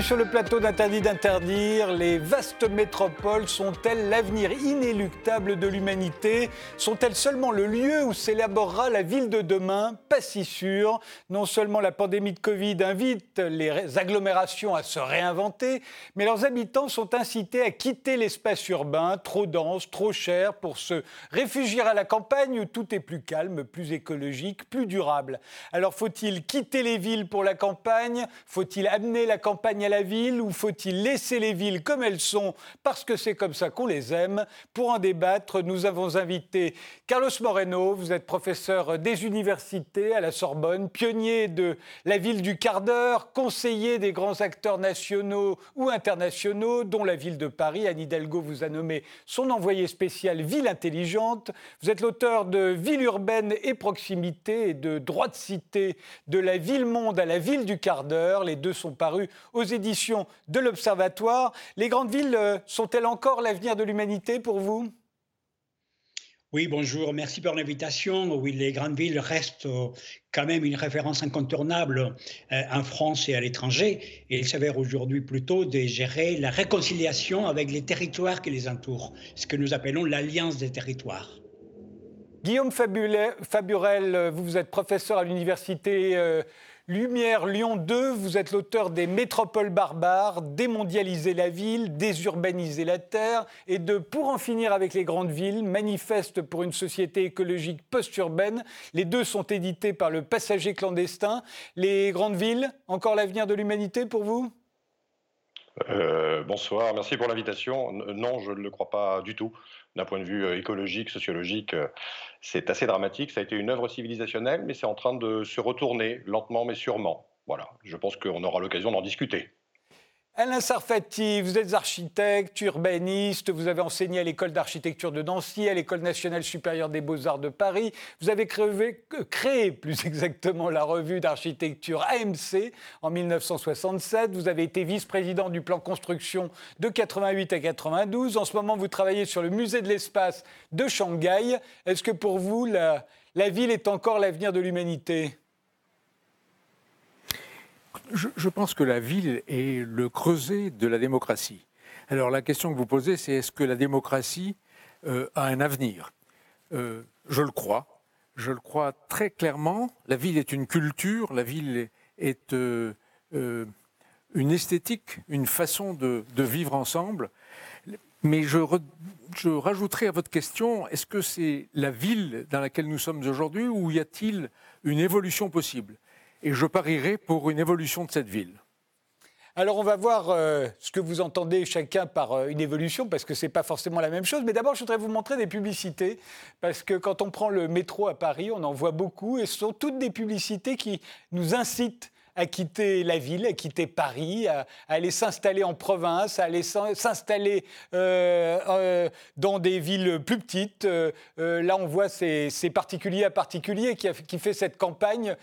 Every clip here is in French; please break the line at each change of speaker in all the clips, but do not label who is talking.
Sur le plateau d'Interdit d'interdire. Les vastes métropoles sont-elles l'avenir inéluctable de l'humanité? Sont-elles seulement le lieu où s'élaborera la ville de demain? Pas si sûr. Non seulement la pandémie de Covid invite les agglomérations à se réinventer, mais leurs habitants sont incités à quitter l'espace urbain, trop dense, trop cher, pour se réfugier à la campagne où tout est plus calme, plus écologique, plus durable. Alors faut-il quitter les villes pour la campagne? Faut-il amener la campagne la ville ou faut-il laisser les villes comme elles sont parce que c'est comme ça qu'on les aime? Pour en débattre, nous avons invité Carlos Moreno, vous êtes professeur des universités à la Sorbonne, pionnier de la ville du quart d'heure, conseiller des grands acteurs nationaux ou internationaux, dont la ville de Paris. Anne Hidalgo vous a nommé son envoyé spécial Ville intelligente. Vous êtes l'auteur de Ville urbaine et proximité et de Droit de cité de la ville-monde à la ville du quart d'heure. Les deux sont parus aux éditions de l'Observatoire. Les grandes villes euh, sont-elles encore l'avenir de l'humanité pour vous?
Oui, bonjour, merci pour l'invitation. Oui, les grandes villes restent euh, quand même une référence incontournable euh, en France et à l'étranger. Et il s'avère aujourd'hui plutôt de gérer la réconciliation avec les territoires qui les entourent, ce que nous appelons l'alliance des territoires.
Guillaume Faburel, vous, êtes professeur à l'université Lumière Lyon 2, vous êtes l'auteur des Métropoles barbares, Démondialiser la ville, Désurbaniser la terre et de Pour en finir avec les grandes villes, manifeste pour une société écologique post-urbaine. Les deux sont édités par le Passager clandestin. Les grandes villes, encore l'avenir de l'humanité pour vous?
Euh, bonsoir, merci pour l'invitation. Non, je ne le crois pas du tout. D'un point de vue euh, écologique, sociologique, euh, c'est assez dramatique. Ça a été une œuvre civilisationnelle, mais c'est en train de se retourner lentement mais sûrement. Voilà, je pense qu'on aura l'occasion d'en discuter.
Alain Sarfati, vous êtes architecte, urbaniste, vous avez enseigné à l'école d'architecture de Nancy, à l'école nationale supérieure des beaux-arts de Paris. Vous avez créé, créé plus exactement la revue d'architecture AMC en 1967. Vous avez été vice-président du plan construction de 88 à 92. En ce moment, vous travaillez sur le musée de l'espace de Shanghai. Est-ce que pour vous, la ville est encore l'avenir de l'humanité?
Je, pense que la ville est le creuset de la démocratie. Alors la question que vous posez, c'est est-ce que la démocratie euh, a un avenir? Euh, Je le crois. Je le crois très clairement. La ville est une culture, la ville est, euh, une esthétique, une façon de, vivre ensemble. Mais je, je rajouterai à votre question, est-ce que c'est la ville dans laquelle nous sommes aujourd'hui ou y a-t-il une évolution possible? Et je parierai pour une évolution de cette ville.
Alors on va voir euh, ce que vous entendez chacun par euh, une évolution, parce que ce n'est pas forcément la même chose. Mais d'abord, je voudrais vous montrer des publicités, parce que quand on prend le métro à Paris, on en voit beaucoup, et ce sont toutes des publicités qui nous incitent à quitter la ville, à quitter Paris, à, aller s'installer en province, à aller s'installer euh, euh, dans des villes plus petites. Euh, là, on voit ces, particuliers à particuliers qui, qui fait cette campagne.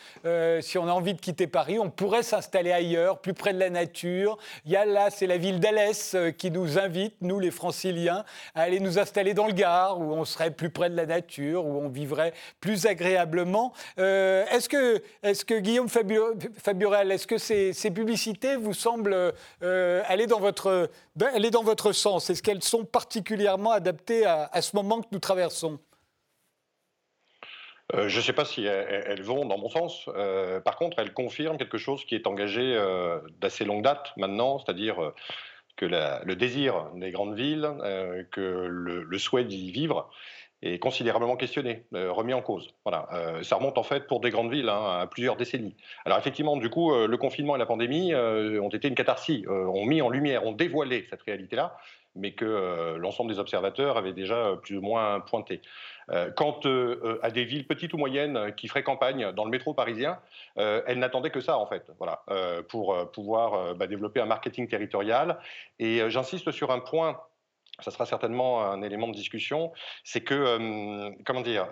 si on a envie de quitter Paris, on pourrait s'installer ailleurs, plus près de la nature. A là, c'est la ville d'Alès qui nous invite, nous les franciliens, à aller nous installer dans le Gard, où on serait plus près de la nature, où on vivrait plus agréablement. est-ce que, est que Guillaume Fabio, Fabio est-ce que ces, publicités vous semblent euh, aller, dans votre, aller dans votre sens? Est-ce qu'elles sont particulièrement adaptées à, ce moment que nous traversons?
Euh, je ne sais pas si elles, vont dans mon sens. Euh, par contre, elles confirment quelque chose qui est engagé d'assez longue date maintenant, c'est-à-dire que le désir des grandes villes, que le souhait d'y vivre est considérablement questionné, euh, remis en cause. Voilà, euh, ça remonte en fait pour des grandes villes hein, à plusieurs décennies. Alors effectivement, du coup, euh, le confinement et la pandémie ont été une catharsis, ont mis en lumière, ont dévoilé cette réalité-là, mais que l'ensemble des observateurs avaient déjà plus ou moins pointé. quant à des villes petites ou moyennes qui feraient campagne dans le métro parisien, elles n'attendaient que ça en fait, voilà, pour pouvoir bah, développer un marketing territorial. Et j'insiste sur un point ça sera certainement un élément de discussion, c'est que, comment dire,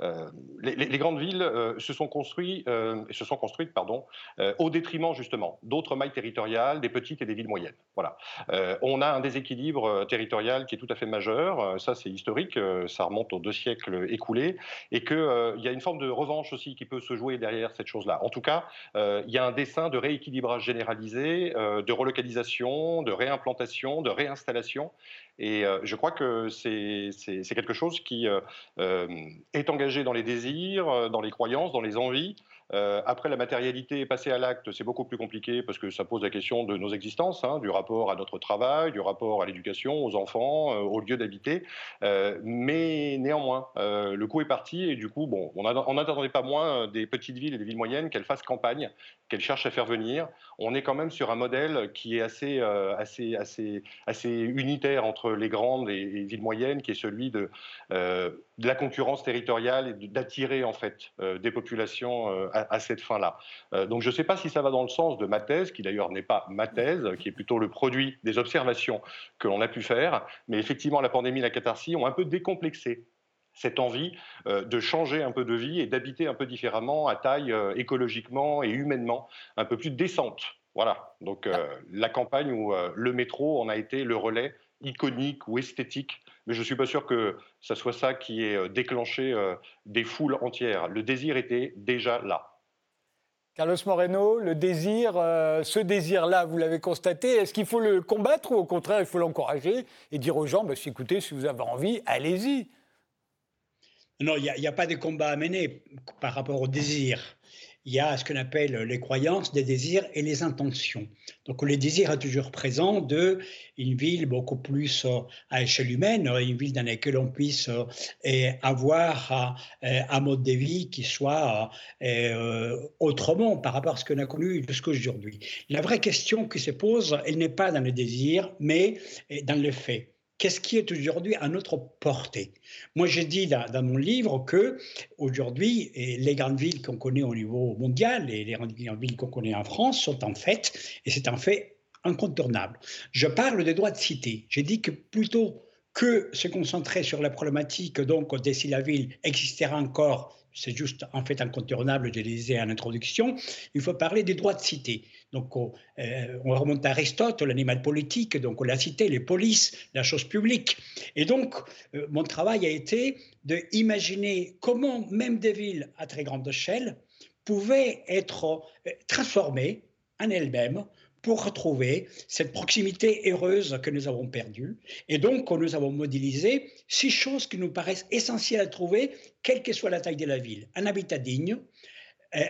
euh, les, grandes villes euh, se sont construites, euh, se sont construites pardon, au détriment justement d'autres mailles territoriales, des petites et des villes moyennes. Voilà. on a un déséquilibre territorial qui est tout à fait majeur. Ça, c'est historique. ça remonte aux deux siècles écoulés, et qu'il y a une forme de revanche aussi qui peut se jouer derrière cette chose-là. En tout cas, il y a un dessin de rééquilibrage généralisé, de relocalisation, de réimplantation, de réinstallation. Et je crois que c'est quelque chose qui est engagé dans les désirs, euh, dans les croyances, dans les envies, euh, après, la matérialité, passer à l'acte, c'est beaucoup plus compliqué parce que ça pose la question de nos existences, hein, du rapport à notre travail, du rapport à l'éducation, aux enfants, euh, au lieu d'habiter. Euh, mais néanmoins, le coup est parti et du coup, bon, on n'attendait pas moins des petites villes et des villes moyennes qu'elles fassent campagne, qu'elles cherchent à faire venir. On est quand même sur un modèle qui est assez, assez, assez, assez unitaire entre les grandes et les villes moyennes, qui est celui de, de la concurrence territoriale et d'attirer en fait des populations à, cette fin-là. Euh, donc je ne sais pas si ça va dans le sens de ma thèse, qui d'ailleurs n'est pas ma thèse, qui est plutôt le produit des observations que l'on a pu faire, mais effectivement la pandémie et la catharsis ont un peu décomplexé cette envie euh, de changer un peu de vie et d'habiter un peu différemment à taille euh, écologiquement et humainement un peu plus décente. Voilà, donc la campagne où le métro en a été le relais iconique ou esthétique, mais je ne suis pas sûr que ce soit ça qui ait euh, déclenché euh, des foules entières. Le désir était déjà là.
Carlos Moreno, le désir, euh, ce désir-là, vous l'avez constaté, est-ce qu'il faut le combattre ou au contraire il faut l'encourager et dire aux gens, bah, écoutez, si vous avez envie, allez-y
Non, il n'y a, a, pas de combat à mener par rapport au désir il y a ce qu'on appelle les croyances, les désirs et les intentions. Donc le désir est toujours présent de une ville beaucoup plus euh, à échelle humaine, une ville dans laquelle on puisse euh, avoir euh, un mode de vie qui soit autrement par rapport à ce qu'on a connu jusqu'à aujourd'hui. La vraie question qui se pose, elle n'est pas dans le désir, mais dans le fait qu'est-ce qui est aujourd'hui à notre portée? Moi, j'ai dit dans, mon livre que aujourd'hui, les grandes villes qu'on connaît au niveau mondial et les grandes villes qu'on connaît en France sont en fait, et c'est un fait incontournable. Je parle des droits de cité. J'ai dit que plutôt que se concentrer sur la problématique, donc, de si la ville existera encore c'est juste en fait incontournable, je le disais en introduction, il faut parler des droits de cité. Donc on, euh, remonte à Aristote, l'animal politique, donc la cité, les polices, la chose publique. Et donc euh, mon travail a été d'imaginer comment même des villes à très grande échelle pouvaient être euh, transformées en elles-mêmes pour retrouver cette proximité heureuse que nous avons perdue. Et donc, nous avons modélisé six choses qui nous paraissent essentielles à trouver, quelle que soit la taille de la ville. Un habitat digne,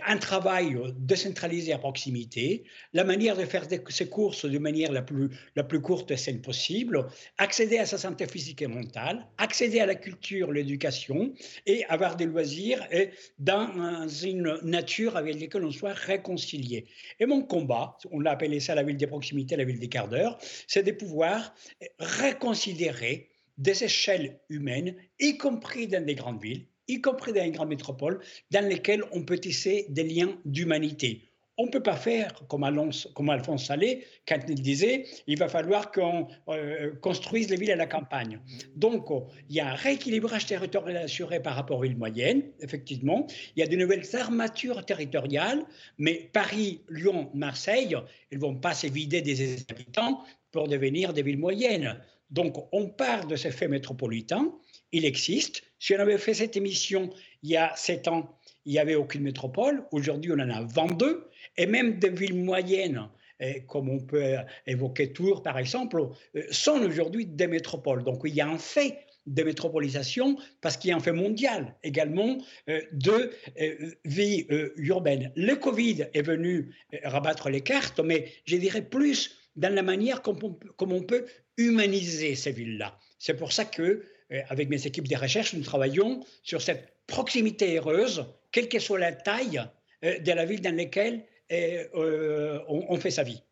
un travail décentralisé à proximité, la manière de faire ses courses de manière la plus, la plus courte et saine possible, accéder à sa santé physique et mentale, accéder à la culture, l'éducation et avoir des loisirs et dans une nature avec laquelle on soit réconcilié. Et mon combat, on l'a appelé ça la ville des proximités, la ville des quarts d'heure, c'est de pouvoir réconsidérer des échelles humaines, y compris dans des grandes villes, y compris dans les grandes métropoles, dans lesquelles on peut tisser des liens d'humanité. On ne peut pas faire comme, Alphonse Salé, quand il disait il va falloir qu'on euh, construise les villes à la campagne. Donc, il y a un rééquilibrage territorial assuré par rapport aux villes moyennes, effectivement. Il y a de nouvelles armatures territoriales, mais Paris, Lyon, Marseille, ils ne vont pas se vider des habitants pour devenir des villes moyennes. Donc, on part de ces faits métropolitains il existe. Si on avait fait cette émission il y a sept ans, il n'y avait aucune métropole. Aujourd'hui, on en a 22. Et même des villes moyennes, eh, comme on peut évoquer Tours par exemple, euh, sont aujourd'hui des métropoles. Donc il y a un fait de métropolisation parce qu'il y a un fait mondial également euh, de euh, vie urbaine. Le Covid est venu rabattre les cartes, mais je dirais plus dans la manière comme on peut humaniser ces villes-là. C'est pour ça que euh, avec mes équipes de recherche, nous travaillons sur cette proximité heureuse, quelle que soit la taille euh, de la ville dans laquelle euh, on, fait sa vie.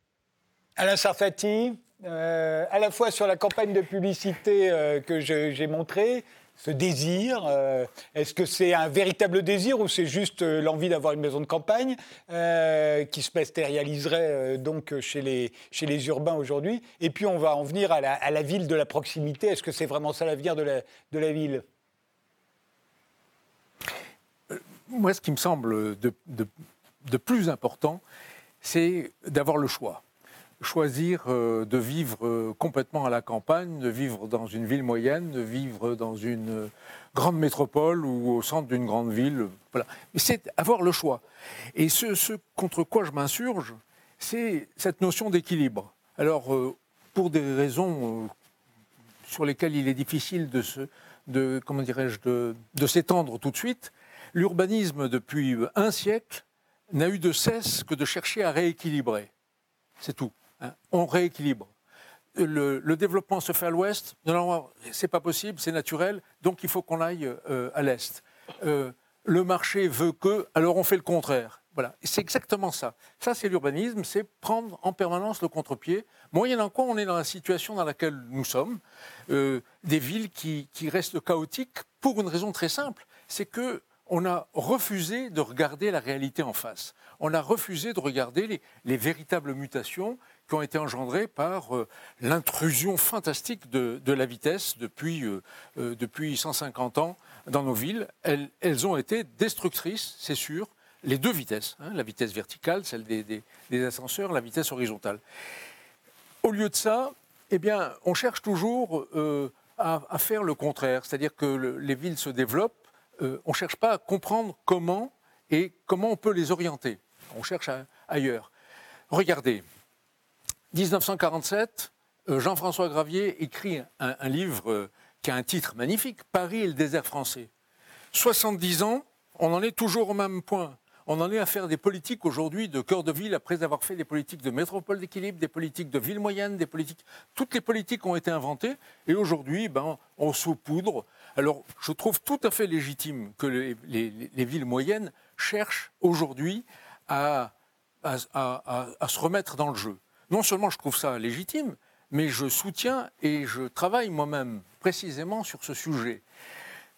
Alain Sarfati, à la fois sur la campagne de publicité que j'ai montrée, ce désir euh, Est-ce que c'est un véritable désir ou c'est juste euh, l'envie d'avoir une maison de campagne euh, qui se matérialiserait donc chez les, urbains aujourd'hui? Et puis on va en venir à la, ville de la proximité. Est-ce que c'est vraiment ça l'avenir de la, ville?
Moi, ce qui me semble de plus important, c'est d'avoir le choix choisir euh, de vivre euh, complètement à la campagne, de vivre dans une ville moyenne, de vivre dans une euh, grande métropole ou au centre d'une grande ville. Voilà. c'est avoir le choix. Et ce, contre quoi je m'insurge, c'est cette notion d'équilibre. Alors, pour des raisons sur lesquelles il est difficile de se, de, comment dirais-je, de, de s'étendre tout de suite, l'urbanisme depuis un siècle n'a eu de cesse que de chercher à rééquilibrer. C'est tout. Hein, on rééquilibre. Le, développement se fait à l'ouest, non, c'est pas possible, c'est naturel, donc il faut qu'on aille euh, à l'est. Euh, le marché veut que, alors on fait le contraire. Voilà, c'est exactement ça. Ça, c'est l'urbanisme, c'est prendre en permanence le contre-pied. Moyennant quoi, on est dans la situation dans laquelle nous sommes, euh, des villes qui, restent chaotiques pour une raison très simple, c'est que on a refusé de regarder la réalité en face. On a refusé de regarder les véritables mutations qui ont été engendrées par euh, l'intrusion fantastique de, la vitesse depuis, euh, euh, depuis 150 ans dans nos villes. Elles, elles ont été destructrices, c'est sûr, les deux vitesses, hein, la vitesse verticale, celle des, des, ascenseurs, la vitesse horizontale. Au lieu de ça, eh bien, on cherche toujours à, faire le contraire, c'est-à-dire que les villes se développent, on ne cherche pas à comprendre comment et comment on peut les orienter. On cherche ailleurs. Regardez, 1947, euh, Jean-François Gravier écrit un, livre euh, qui a un titre magnifique, Paris et le désert français. 70 ans, on en est toujours au même point. On en est à faire des politiques aujourd'hui de cœur de ville après avoir fait des politiques de métropole d'équilibre, des politiques de ville moyenne, des politiques. Toutes les politiques ont été inventées et aujourd'hui, ben, on saupoudre. Alors, je trouve tout à fait légitime que les, villes moyennes cherchent aujourd'hui à, à se remettre dans le jeu non seulement je trouve ça légitime, mais je soutiens et je travaille moi-même précisément sur ce sujet.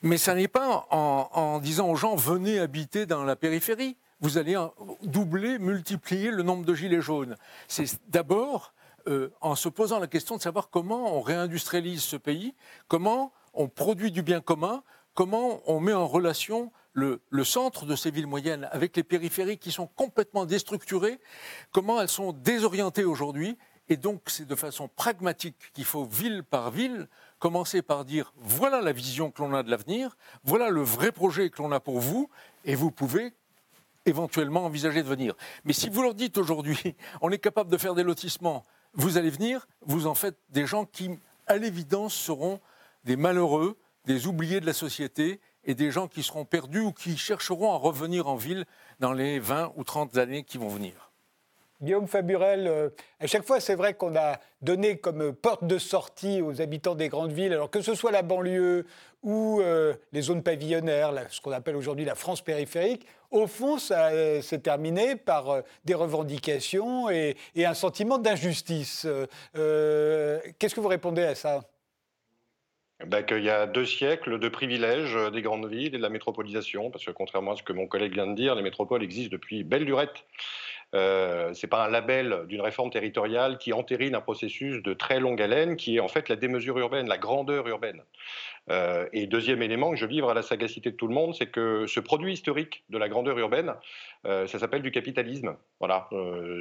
Mais ça n'est pas en, disant aux gens venez habiter dans la périphérie. Vous allez doubler, multiplier le nombre de gilets jaunes. C'est d'abord euh, en se posant la question de savoir comment on réindustrialise ce pays, comment on produit du bien commun, comment on met en relation le, centre de ces villes moyennes avec les périphéries qui sont complètement déstructurées, comment elles sont désorientées aujourd'hui. Et donc, c'est de façon pragmatique qu'il faut, ville par ville, commencer par dire voilà la vision que l'on a de l'avenir, voilà le vrai projet que l'on a pour vous, et vous pouvez éventuellement envisager de venir. Mais si vous leur dites aujourd'hui, on est capable de faire des lotissements, vous allez venir, vous en faites des gens qui, à l'évidence, seront des malheureux, des oubliés de la société et des gens qui seront perdus ou qui chercheront à revenir en ville dans les 20 ou 30 années qui vont venir.
Guillaume Faburel, euh, à chaque fois, c'est vrai qu'on a donné comme porte de sortie aux habitants des grandes villes, alors que ce soit la banlieue ou euh, les zones pavillonnaires, ce qu'on appelle aujourd'hui la France périphérique, au fond, ça euh, s'est terminé par des revendications et un sentiment d'injustice. Qu'est-ce que vous répondez à ça?
Bah, qu'il y a deux siècles de privilèges des grandes villes et de la métropolisation, parce que contrairement à ce que mon collègue vient de dire, les métropoles existent depuis belle lurette. Euh, ce n'est pas un label d'une réforme territoriale qui entérine un processus de très longue haleine qui est en fait la démesure urbaine, la grandeur urbaine. Euh, et deuxième élément que je livre à la sagacité de tout le monde, c'est que ce produit historique de la grandeur urbaine, euh, ça s'appelle du capitalisme. Voilà,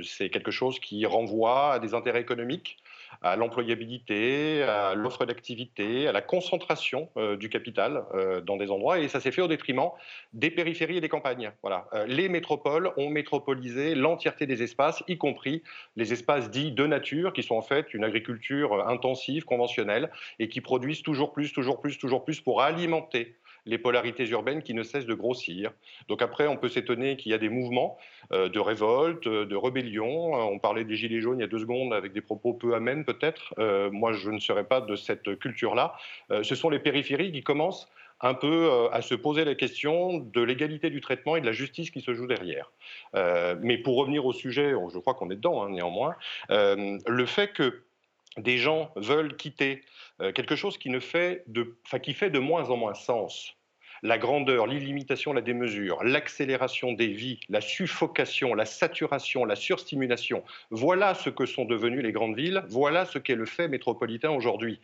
c'est quelque chose qui renvoie à des intérêts économiques à l'employabilité, à l'offre d'activité, à la concentration euh, du capital euh, dans des endroits, et ça s'est fait au détriment des périphéries et des campagnes. Voilà. Euh, les métropoles ont métropolisé l'entièreté des espaces, y compris les espaces dits de nature, qui sont en fait une agriculture intensive, conventionnelle, et qui produisent toujours plus, toujours plus, toujours plus pour alimenter les polarités urbaines qui ne cessent de grossir. Donc après, on peut s'étonner qu'il y a des mouvements euh, de révolte, euh, de rébellion. Euh, on parlait des Gilets jaunes il y a deux secondes avec des propos peu amènes peut-être. moi, je ne serais pas de cette culture-là. ce sont les périphéries qui commencent un peu à se poser la question de l'égalité du traitement et de la justice qui se joue derrière. mais pour revenir au sujet, je crois qu'on est dedans hein, néanmoins, le fait que des gens veulent quitter quelque chose qui, ne fait de, qui fait de moins en moins sens. La grandeur, l'illimitation, la démesure, l'accélération des vies, la suffocation, la saturation, la surstimulation, voilà ce que sont devenues les grandes villes, voilà ce qu'est le fait métropolitain aujourd'hui.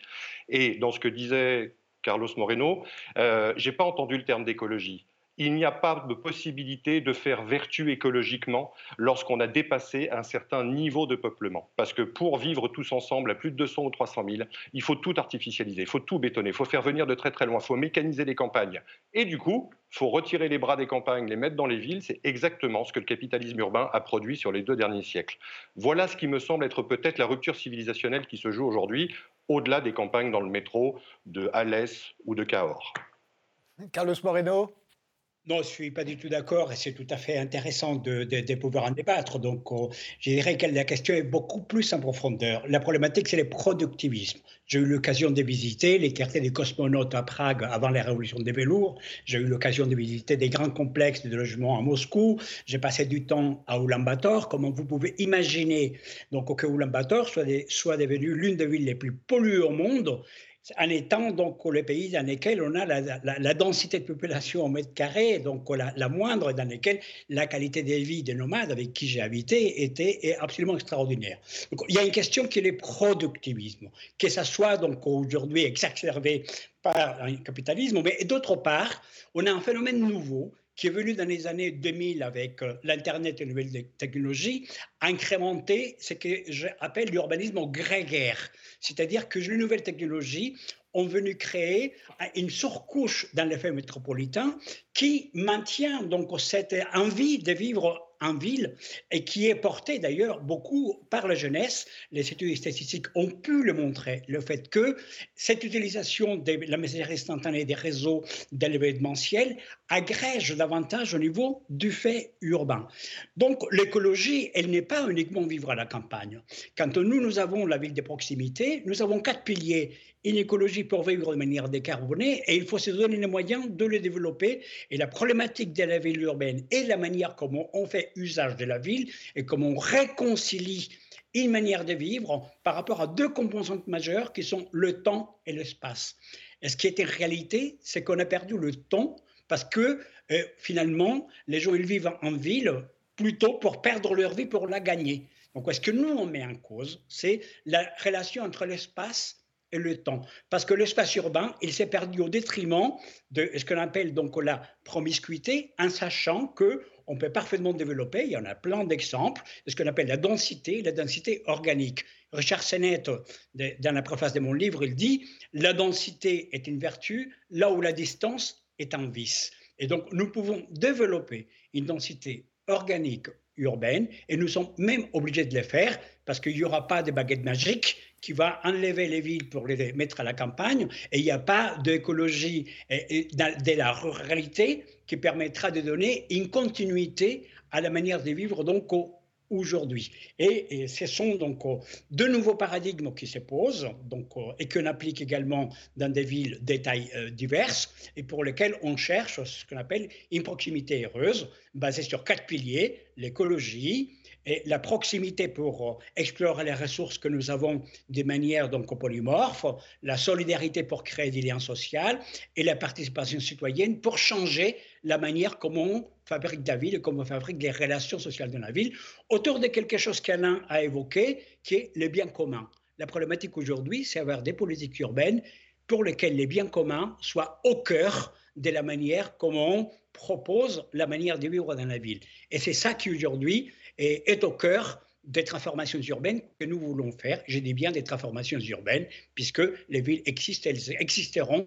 Et dans ce que disait Carlos Moreno, euh, j'ai pas entendu le terme d'écologie il n'y a pas de possibilité de faire vertu écologiquement lorsqu'on a dépassé un certain niveau de peuplement. Parce que pour vivre tous ensemble à plus de 200 ou 300 000, il faut tout artificialiser, il faut tout bétonner, il faut faire venir de très très loin, il faut mécaniser les campagnes. Et du coup, il faut retirer les bras des campagnes, les mettre dans les villes. C'est exactement ce que le capitalisme urbain a produit sur les deux derniers siècles. Voilà ce qui me semble être peut-être la rupture civilisationnelle qui se joue aujourd'hui, au-delà des campagnes dans le métro de Alès ou de Cahors.
Carlos Moreno
non, je ne suis pas du tout d'accord et c'est tout à fait intéressant de, pouvoir en débattre. Donc, euh, je dirais que la question est beaucoup plus en profondeur. La problématique, c'est le productivisme. J'ai eu l'occasion de visiter les quartiers des cosmonautes à Prague avant la révolution des velours. J'ai eu l'occasion de visiter des grands complexes de logement à Moscou. J'ai passé du temps à Ulaanbaatar. Comment vous pouvez imaginer donc que Ulaanbaatar soit, soit devenu l'une des villes les plus polluées au monde en étant donc le pays dans lequel on a la, densité de population au mètre carré, donc la, moindre, dans lequel la qualité de vie des nomades avec qui j'ai habité était absolument extraordinaire. il y a une question qui est le productivisme, que ça soit donc aujourd'hui exacerbé par un capitalisme, mais d'autre part, on a un phénomène nouveau qui est venu dans les années 2000 avec euh, l'Internet et les nouvelles technologies, incrémenter ce que j'appelle l'urbanisme grégaire. C'est-à-dire que les nouvelles technologies ont venu créer une surcouche dans l'effet métropolitain qui maintient donc cette envie de vivre en ville et qui est porté d'ailleurs beaucoup par la jeunesse. Les études statistiques ont pu le montrer, le fait que cette utilisation de la messagerie instantanée des réseaux de agrège davantage au niveau du fait urbain. Donc l'écologie, elle n'est pas uniquement vivre à la campagne. Quand nous, nous avons la ville de proximité, nous avons quatre piliers une écologie pour vivre de manière décarbonée et il faut se donner les moyens de le développer. Et la problématique de la ville urbaine et la manière comment on fait usage de la ville et comment on réconcilie une manière de vivre par rapport à deux composantes majeures qui sont le temps et l'espace. Et ce qui est en réalité, c'est qu'on a perdu le temps parce que euh, finalement, les gens ils vivent en ville plutôt pour perdre leur vie, pour la gagner. Donc, ce que nous, on met en cause, c'est la relation entre l'espace le temps. Parce que l'espace urbain, il s'est perdu au détriment de ce qu'on appelle donc la promiscuité, en sachant que on peut parfaitement développer, il y en a plein d'exemples, de ce qu'on appelle la densité, la densité organique. Richard Sennett, dans la préface de mon livre, il dit La densité est une vertu là où la distance est un vice. Et donc, nous pouvons développer une densité organique urbaine et nous sommes même obligés de le faire parce qu'il n'y aura pas de baguette magique qui va enlever les villes pour les mettre à la campagne et il n'y a pas d'écologie de la ruralité qui permettra de donner une continuité à la manière de vivre donc aujourd'hui. Et, ce sont donc de nouveaux paradigmes qui se posent donc, et qu'on applique également dans des villes de tailles euh, diverses et pour lesquelles on cherche ce qu'on appelle une proximité heureuse basée sur quatre piliers, l'écologie, la proximité pour euh, explorer les ressources que nous avons de manière donc polymorphe, la solidarité pour créer des liens sociaux et la participation citoyenne pour changer la manière comment on fabrique la ville et comment on fabrique les relations sociales dans la ville, autour de quelque chose qu'Alain a évoqué, qui est le bien commun. La problématique aujourd'hui, c'est avoir des politiques urbaines pour lesquelles les biens communs soient au cœur de la manière comment on propose la manière de vivre dans la ville. Et c'est ça qui aujourd'hui et est au cœur des transformations urbaines que nous voulons faire. J'ai dit bien des transformations urbaines, puisque les villes existent, elles existeront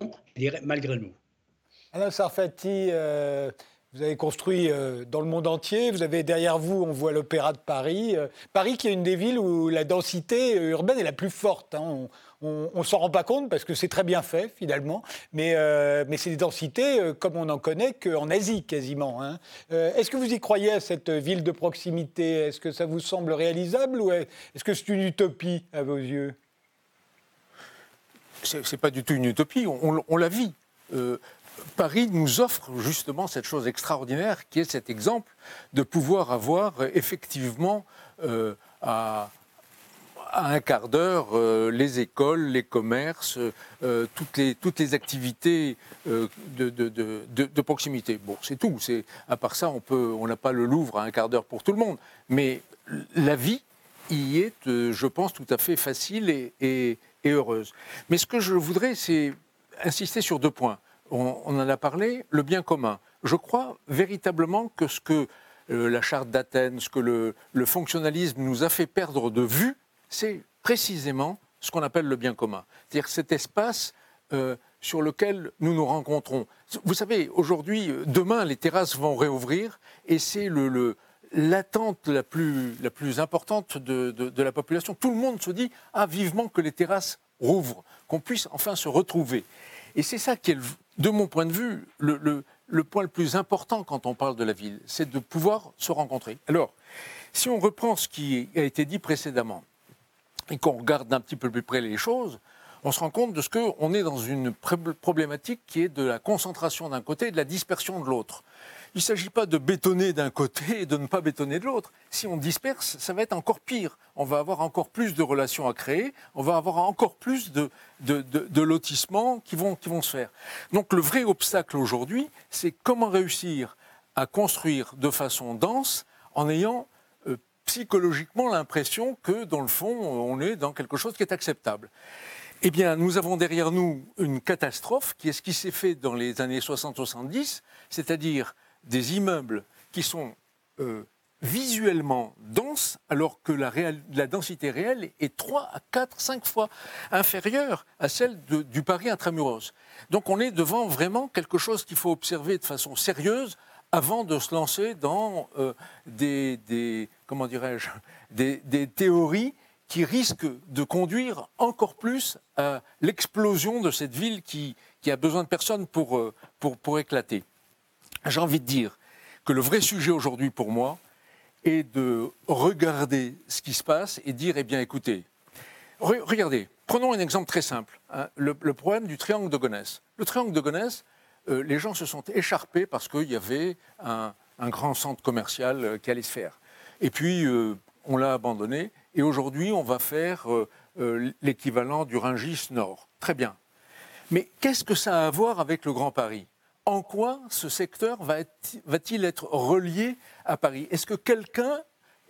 malgré nous.
Alain Sarfati, euh, vous avez construit euh, dans le monde entier. Vous avez derrière vous, on voit l'Opéra de Paris. Euh, Paris qui est une des villes où la densité urbaine est la plus forte. Hein ne s'en rend pas compte parce que c'est très bien fait finalement, mais, euh, mais c'est des densités euh, comme on n'en connaît qu'en Asie quasiment. Hein. Euh, est-ce que vous y croyez à cette ville de proximité? Est-ce que ça vous semble réalisable ou est-ce que c'est une utopie à vos yeux?
C'est pas du tout une utopie, on, on la vit. Paris nous offre justement cette chose extraordinaire qui est cet exemple de pouvoir avoir effectivement à à un quart d'heure euh, les écoles, les commerces, euh, toutes, les, toutes les activités euh, de, de, proximité. Bon, c'est tout. C'est, à part ça, on n'a pas le Louvre à un quart d'heure pour tout le monde. Mais la vie y est, je pense, tout à fait facile et, et, heureuse. Mais ce que je voudrais, c'est insister sur deux points. On, en a parlé, le bien commun. je crois véritablement que ce que la charte d'Athènes, ce que le, fonctionnalisme nous a fait perdre de vue, c'est précisément ce qu'on appelle le bien commun. C'est-à-dire cet espace euh, sur lequel nous nous rencontrons. Vous savez, aujourd'hui, demain, les terrasses vont réouvrir et c'est l'attente la plus, importante de, la population. Tout le monde se dit ah, vivement que les terrasses rouvrent, qu'on puisse enfin se retrouver. Et c'est ça qui est, de mon point de vue, le point le plus important quand on parle de la ville, c'est de pouvoir se rencontrer. Alors, si on reprend ce qui a été dit précédemment et qu'on regarde d'un petit peu plus près les choses, on se rend compte de ce qu'on est dans une problématique qui est de la concentration d'un côté et de la dispersion de l'autre. Il ne s'agit pas de bétonner d'un côté et de ne pas bétonner de l'autre. Si on disperse, ça va être encore pire. On va avoir encore plus de relations à créer, on va avoir encore plus de, lotissements qui vont, se faire. Donc le vrai obstacle aujourd'hui, c'est comment réussir à construire de façon dense en ayant psychologiquement l'impression que, dans le fond, on est dans quelque chose qui est acceptable. Eh bien, nous avons derrière nous une catastrophe qui est ce qui s'est fait dans les années 60-70, c'est-à-dire des immeubles qui sont euh, visuellement denses, alors que la, densité réelle est 3 à 4, 5 fois inférieure à celle du Paris intramuros. Donc on est devant vraiment quelque chose qu'il faut observer de façon sérieuse avant de se lancer dans euh, des, comment dirais-je, des, théories qui risque de conduire encore plus à l'explosion de cette ville qui, qui, a besoin de personnes pour, euh, pour, pour éclater. J'ai envie de dire que le vrai sujet aujourd'hui pour moi est de regarder ce qui se passe et dire, eh bien écoutez, regardez, prenons un exemple très simple, hein, le, problème du triangle de Gonesse. Le triangle de Gonesse, euh, les gens se sont écharpés parce qu'il y avait un, grand centre commercial euh, qui allait se faire. Et puis, on l'a abandonné. Et aujourd'hui, on va faire euh, euh, l'équivalent du Rungis Nord. Très bien. Mais qu'est-ce que ça a à voir avec le Grand Paris? En quoi ce secteur va-t-il être relié à Paris? Est-ce que quelqu'un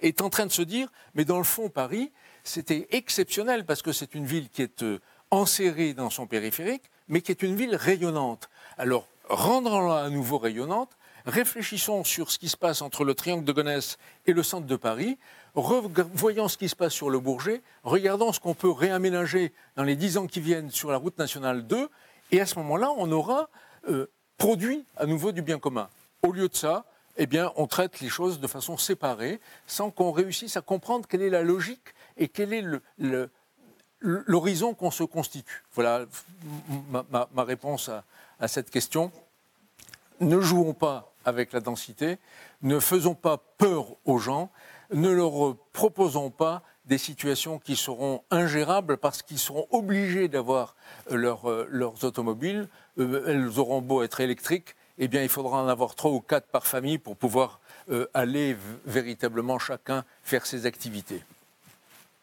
est en train de se dire, mais dans le fond, Paris, c'était exceptionnel parce que c'est une ville qui est euh, enserrée dans son périphérique, mais qui est une ville rayonnante. Alors, rendons-la à nouveau rayonnante, réfléchissons sur ce qui se passe entre le triangle de Gonesse et le centre de Paris, voyons ce qui se passe sur le Bourget, regardons ce qu'on peut réaménager dans les dix ans qui viennent sur la route nationale 2, et à ce moment-là, on aura euh, produit à nouveau du bien commun. Au lieu de ça, eh bien, on traite les choses de façon séparée, sans qu'on réussisse à comprendre quelle est la logique et quel est l'horizon qu'on se constitue. Voilà ma, réponse à cette question. Ne jouons pas avec la densité, ne faisons pas peur aux gens, ne leur proposons pas des situations qui seront ingérables parce qu'ils seront obligés d'avoir euh, leurs automobiles. Euh, elles auront beau être électriques, eh bien, il faudra en avoir trois ou quatre par famille pour pouvoir euh, aller véritablement chacun faire ses activités.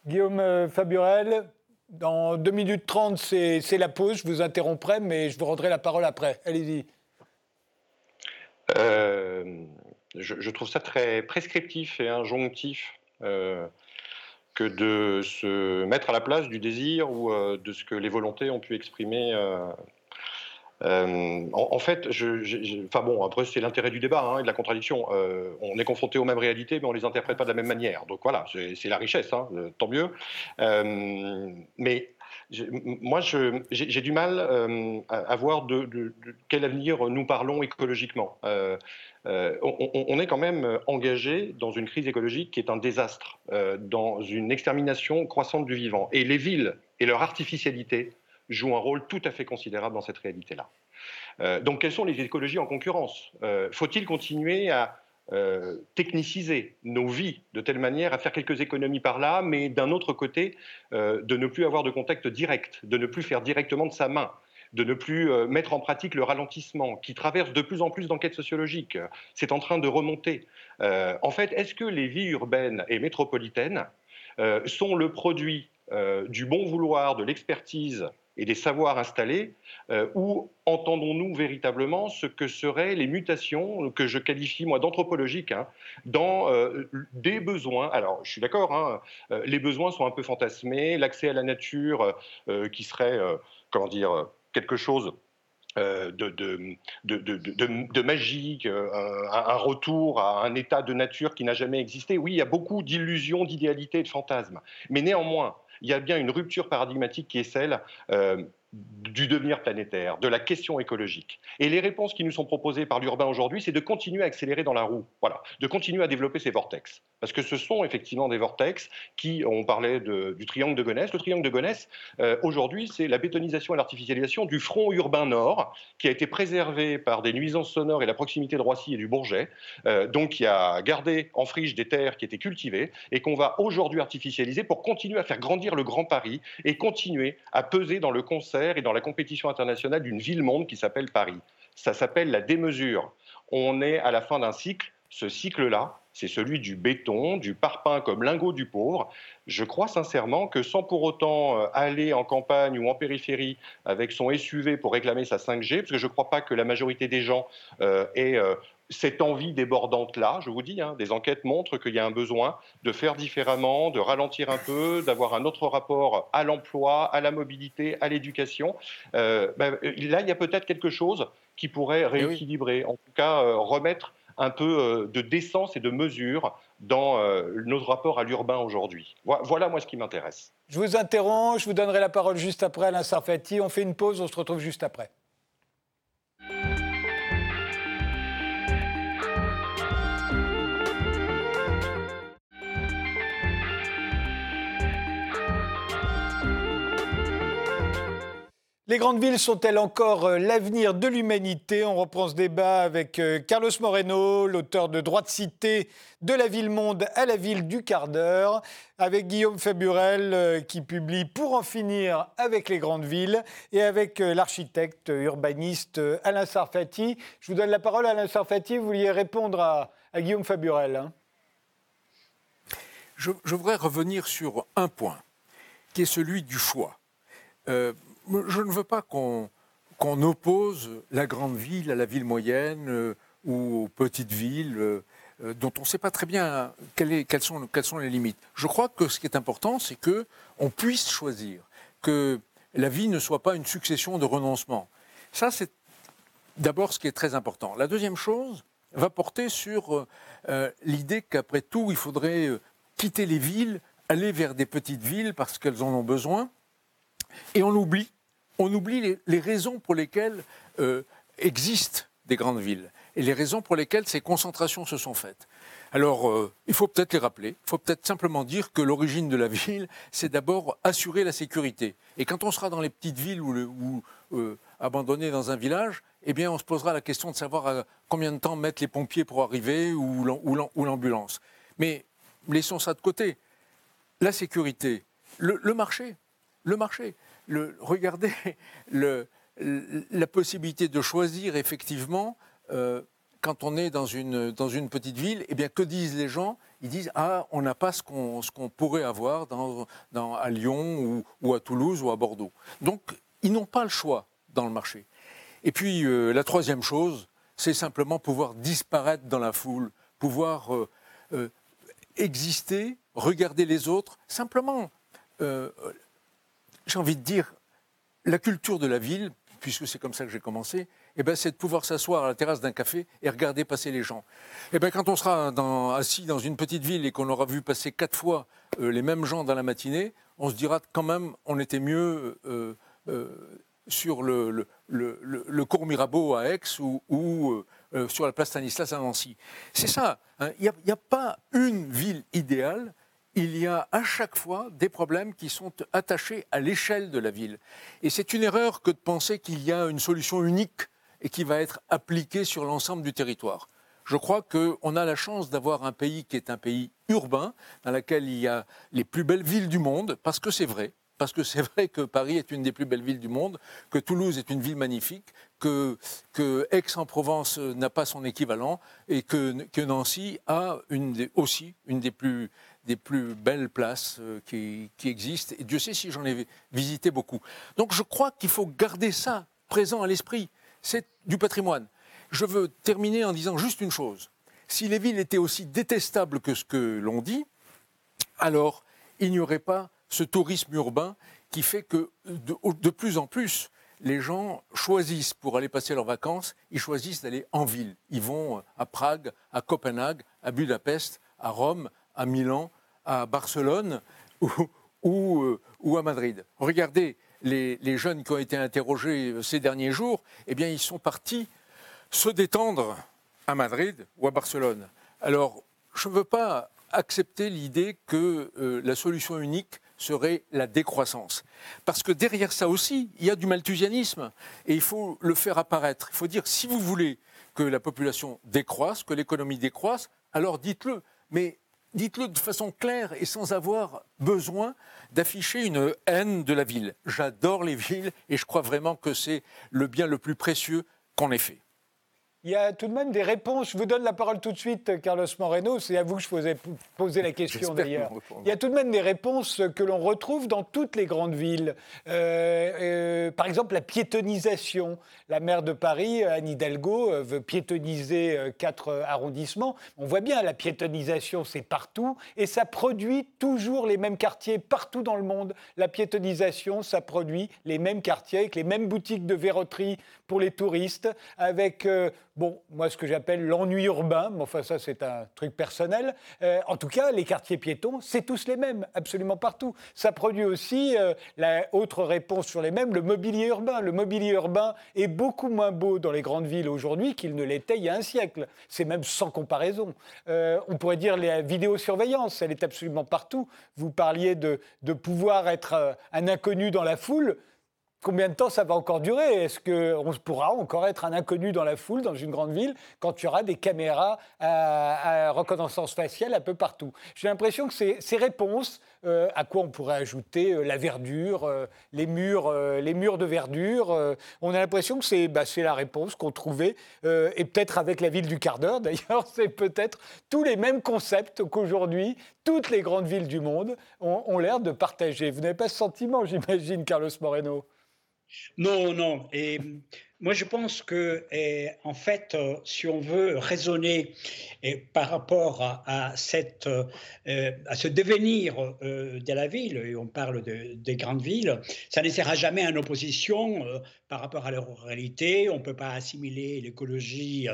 Guillaume Faburel, dans 2 minutes 30, c'est la pause. Je vous interromprai, mais je vous rendrai la parole après. Allez-y.
je, trouve ça très prescriptif et injonctif euh, que de se mettre à la place du désir ou euh, de ce que les volontés ont pu exprimer. Euh, en, fait, enfin bon, après c'est l'intérêt du débat hein, et de la contradiction. on est confronté aux mêmes réalités, mais on les interprète pas de la même manière. Donc voilà, c'est la richesse, hein, tant mieux. mais moi, j'ai du mal euh, à, voir de, quel avenir nous parlons écologiquement. Euh, euh, on, est quand même engagé dans une crise écologique qui est un désastre, dans une extermination croissante du vivant. Et les villes et leur artificialité jouent un rôle tout à fait considérable dans cette réalité-là. donc, quelles sont les écologies en concurrence? Faut-il continuer à euh, techniciser nos vies de telle manière à faire quelques économies par là, mais d'un autre côté, euh, de ne plus avoir de contact direct, de ne plus faire directement de sa main, de ne plus euh, mettre en pratique le ralentissement, qui traverse de plus en plus d'enquêtes sociologiques. C'est en train de remonter. en fait, est-ce que les vies urbaines et métropolitaines sont le produit du bon vouloir, de l'expertise et des savoirs installés, euh, ou entendons-nous véritablement ce que seraient les mutations que je qualifie, moi, d'anthropologiques, hein, dans euh, des besoins Alors, je suis d'accord, hein, euh, les besoins sont un peu fantasmés, l'accès à la nature qui serait, comment dire, quelque chose de, de, magique, un, retour à un état de nature qui n'a jamais existé. Oui, il y a beaucoup d'illusions, d'idéalités de fantasmes. Mais néanmoins, il y a bien une rupture paradigmatique qui est celle du devenir planétaire, de la question écologique. Et les réponses qui nous sont proposées par l'urbain aujourd'hui, c'est de continuer à accélérer dans la roue, voilà, de continuer à développer ces vortex. Parce que ce sont effectivement des vortex qui, on parlait du triangle de Gonesse. Le triangle de Gonesse, euh, aujourd'hui, c'est la bétonisation et l'artificialisation du front urbain nord, qui a été préservé par des nuisances sonores et la proximité de Roissy et du Bourget, euh, donc qui a gardé en friche des terres qui étaient cultivées et qu'on va aujourd'hui artificialiser pour continuer à faire grandir le Grand Paris et continuer à peser dans le concert et dans la compétition internationale d'une ville-monde qui s'appelle Paris. Ça s'appelle la démesure. On est à la fin d'un cycle. Ce cycle-là, c'est celui du béton, du parpaing comme lingot du pauvre. Je crois sincèrement que sans pour autant euh, aller en campagne ou en périphérie avec son SUV pour réclamer sa 5G, parce que je ne crois pas que la majorité des gens euh, aient euh, cette envie débordante-là, je vous dis, hein, des enquêtes montrent qu'il y a un besoin de faire différemment, de ralentir un peu, d'avoir un autre rapport à l'emploi, à la mobilité, à l'éducation. Ben, là, il y a peut-être quelque chose qui pourrait eh rééquilibrer, en tout cas remettre un peu euh, de décence et de mesure dans euh, notre rapport à l'urbain aujourd'hui. Voilà moi ce qui m'intéresse.
Je vous interromps, je vous donnerai la parole juste après Alain Sarfati. On fait une pause, on se retrouve juste après. Les grandes villes sont-elles encore euh, l'avenir de l'humanité? On reprend ce débat avec euh, Carlos Moreno, l'auteur de Droit de cité de la ville-monde à la ville du quart d'heure, avec Guillaume Faburel euh, qui publie Pour en finir avec les grandes villes, et avec l'architecte urbaniste Alain Sarfati. Je vous donne la parole, Alain Sarfati. Vous vouliez répondre à, Guillaume Faburel. Hein.
je, voudrais revenir sur un point, qui est celui du choix je ne veux pas qu'on oppose la grande ville à la ville moyenne euh, ou aux petites villes euh, euh, dont on ne sait pas très bien quelles, sont, les limites. Je crois que ce qui est important, c'est qu'on puisse choisir, que la vie ne soit pas une succession de renoncements. Ça, c'est d'abord ce qui est très important. La deuxième chose va porter sur l'idée qu'après tout, il faudrait quitter les villes, aller vers des petites villes parce qu'elles en ont besoin, et on oublie on oublie les, raisons pour lesquelles euh, existent des grandes villes et les raisons pour lesquelles ces concentrations se sont faites. Alors, euh, il faut peut-être les rappeler. Il faut peut-être simplement dire que l'origine de la ville, c'est d'abord assurer la sécurité. Et quand on sera dans les petites villes ou, euh, abandonné dans un village, eh bien, on se posera la question de savoir combien de temps mettent les pompiers pour arriver ou l'ambulance. Mais laissons ça de côté. La sécurité, le marché, le marché regardez la possibilité de choisir effectivement euh, quand on est dans une, petite ville, eh bien, que disent les gens? Ils disent Ah, on n'a pas ce qu'on pourrait avoir à Lyon ou, ou, à Toulouse ou à Bordeaux. Donc, ils n'ont pas le choix dans le marché. Et puis, euh, la troisième chose, c'est simplement pouvoir disparaître dans la foule, pouvoir euh, exister, regarder les autres, simplement j'ai envie de dire, la culture de la ville, puisque c'est comme ça que j'ai commencé, eh ben, c'est de pouvoir s'asseoir à la terrasse d'un café et regarder passer les gens. Eh ben, quand on sera assis dans une petite ville et qu'on aura vu passer quatre fois euh, les mêmes gens dans la matinée, on se dira quand même on était mieux euh, euh, sur le, cours Mirabeau à Aix ou, sur la place Stanislas à Nancy. C'est ça. Hein. Il n'y a, pas une ville idéale il y a à chaque fois des problèmes qui sont attachés à l'échelle de la ville. Et c'est une erreur que de penser qu'il y a une solution unique et qui va être appliquée sur l'ensemble du territoire. Je crois qu'on a la chance d'avoir un pays qui est un pays urbain, dans lequel il y a les plus belles villes du monde, parce que c'est vrai, parce que c'est vrai que Paris est une des plus belles villes du monde, que Toulouse est une ville magnifique, que, Aix-en-Provence n'a pas son équivalent et que, Nancy a aussi une des plus, belles places euh, qui, existent. Et Dieu sait si j'en ai visité beaucoup. Donc je crois qu'il faut garder ça présent à l'esprit. C'est du patrimoine. Je veux terminer en disant juste une chose. Si les villes étaient aussi détestables que ce que l'on dit, alors il n'y aurait pas ce tourisme urbain qui fait que de, plus en plus, les gens choisissent pour aller passer leurs vacances, ils choisissent d'aller en ville. Ils vont à Prague, à Copenhague, à Budapest, à Rome, à Milan, à Barcelone ou, ou, à Madrid. Regardez les, jeunes qui ont été interrogés ces derniers jours, eh bien, ils sont partis se détendre à Madrid ou à Barcelone. Alors, je ne veux pas accepter l'idée que euh, la solution unique serait la décroissance. Parce que derrière ça aussi, il y a du malthusianisme. Et il faut le faire apparaître. Il faut dire, si vous voulez que la population décroisse, que l'économie décroisse, alors dites-le. Mais dites-le de façon claire et sans avoir besoin d'afficher une haine de la ville. J'adore les villes et je crois vraiment que c'est le bien le plus précieux qu'on ait fait.
Il y a tout de même des réponses. Je vous donne la parole tout de suite, Carlos Moreno. C'est à vous que je posais poser la question d'ailleurs. Il y a tout de même des réponses que l'on retrouve dans toutes les grandes villes. Euh, euh, par exemple, la piétonisation. La maire de Paris, Anne Hidalgo, euh, veut piétoniser quatre arrondissements. On voit bien, la piétonisation, c'est partout. Et ça produit toujours les mêmes quartiers partout dans le monde. La piétonisation, ça produit les mêmes quartiers avec les mêmes boutiques de verroterie pour les touristes, avec bon, moi, ce que j'appelle l'ennui urbain, mais enfin, ça, c'est un truc personnel. Euh, en tout cas, les quartiers piétons, c'est tous les mêmes, absolument partout. Ça produit aussi, euh, la autre réponse sur les mêmes, le mobilier urbain. Le mobilier urbain est beaucoup moins beau dans les grandes villes aujourd'hui qu'il ne l'était il y a un siècle. C'est même sans comparaison. Euh, on pourrait dire la vidéosurveillance, elle est absolument partout. Vous parliez de, de pouvoir être un inconnu dans la foule. Combien de temps ça va encore durer? Est-ce qu'on pourra encore être un inconnu dans la foule, dans une grande ville, quand il y aura des caméras à, reconnaissance faciale un peu partout? J'ai l'impression que ces, réponses, euh, à quoi on pourrait ajouter euh, la verdure, euh, les, murs, les murs de verdure, on a l'impression que c'est bah, la réponse qu'on trouvait, et peut-être avec la ville du quart d'heure d'ailleurs, c'est peut-être tous les mêmes concepts qu'aujourd'hui toutes les grandes villes du monde ont, ont l'air de partager. Vous n'avez pas ce sentiment, j'imagine, Carlos Moreno?
Non, non. Et moi, je pense que, en fait, euh, si on veut raisonner par rapport à, cette, euh, à ce devenir euh, de la ville, et on parle de, des grandes villes, ça ne sera jamais en opposition par rapport à la ruralité. On ne peut pas assimiler l'écologie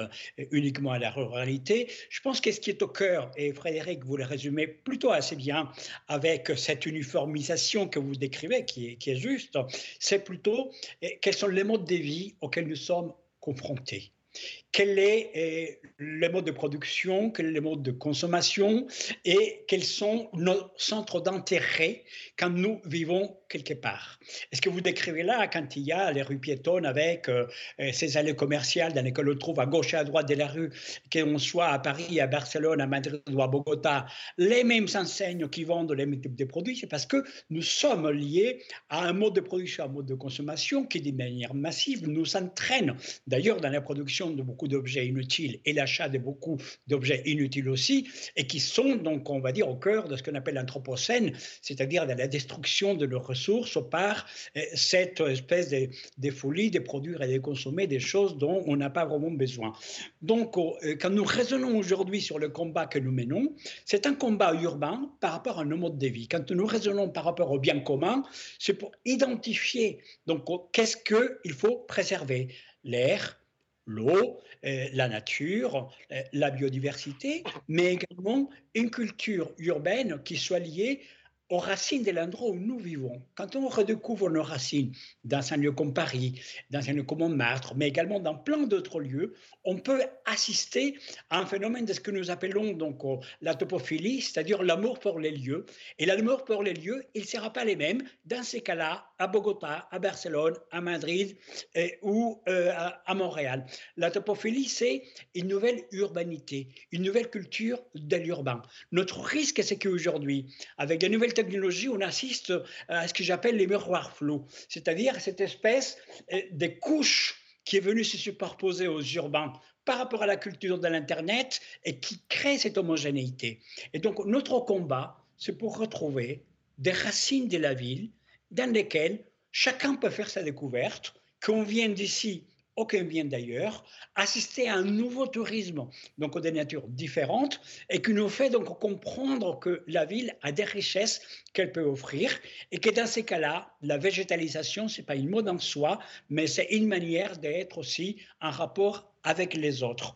uniquement à la ruralité. Je pense que ce qui est au cœur, et Frédéric, vous le résumez plutôt assez bien avec cette uniformisation que vous décrivez, qui est, qui est juste, c'est plutôt quels sont les modes de vie auxquels nous sommes confrontés quel est euh, le mode de production, quel est le mode de consommation? Et quels sont nos centres d'intérêt quand nous vivons quelque part? Est-ce que vous décrivez là, quand il y a les rues piétonnes avec euh, euh, ces allées commerciales dans lesquelles on trouve à gauche et à droite de la rue, qu'on soit à Paris, à Barcelone, à Madrid ou à Bogota, les mêmes enseignes qui vendent les mêmes types de produits, c'est parce que nous sommes liés à un mode de production, un mode de consommation qui, de manière massive, nous entraîne. D'ailleurs dans la production de beaucoup d'objets inutiles et l'achat de beaucoup d'objets inutiles aussi, et qui sont donc, on va dire, au cœur de ce qu'on appelle l'anthropocène, c'est-à-dire de la destruction de leurs ressources par euh, cette espèce de, de, folie de produire et de consommer des choses dont on n'a pas vraiment besoin. Donc, euh, quand nous raisonnons aujourd'hui sur le combat que nous menons, c'est un combat urbain par rapport à nos modes de vie. Quand nous raisonnons par rapport au bien commun, c'est pour identifier donc qu'est-ce qu'il faut préserver l'air, l'eau, euh, la nature, euh, la biodiversité, mais également une culture urbaine qui soit liée aux racines de l'endroit où nous vivons. Quand on redécouvre nos racines dans un lieu comme Paris, dans un lieu comme Montmartre, mais également dans plein d'autres lieux, on peut assister à un phénomène de ce que nous appelons donc euh, la topophilie, c'est-à-dire l'amour pour les lieux. Et l'amour pour les lieux, il ne sera pas les mêmes dans ces cas-là à Bogota, à Barcelone, à Madrid ou euh, à, Montréal. La topophilie, c'est une nouvelle urbanité, une nouvelle culture de l'urbain. Notre risque, c'est qu'aujourd'hui, avec des nouvelles technologies, on assiste à ce que j'appelle les miroirs flous, c'est-à-dire cette espèce euh, de couches qui est venue se superposer aux urbains par rapport à la culture de l'Internet et qui crée cette homogénéité. Et donc notre combat, c'est pour retrouver des racines de la ville dans lesquelles chacun peut faire sa découverte, qu'on vienne d'ici aucun bien d'ailleurs, assister à un nouveau tourisme, donc des natures différentes, et qui nous fait donc comprendre que la ville a des richesses qu'elle peut offrir, et que dans ces cas-là, la végétalisation, ce n'est pas une mode en soi, mais c'est une manière d'être aussi en rapport avec les autres.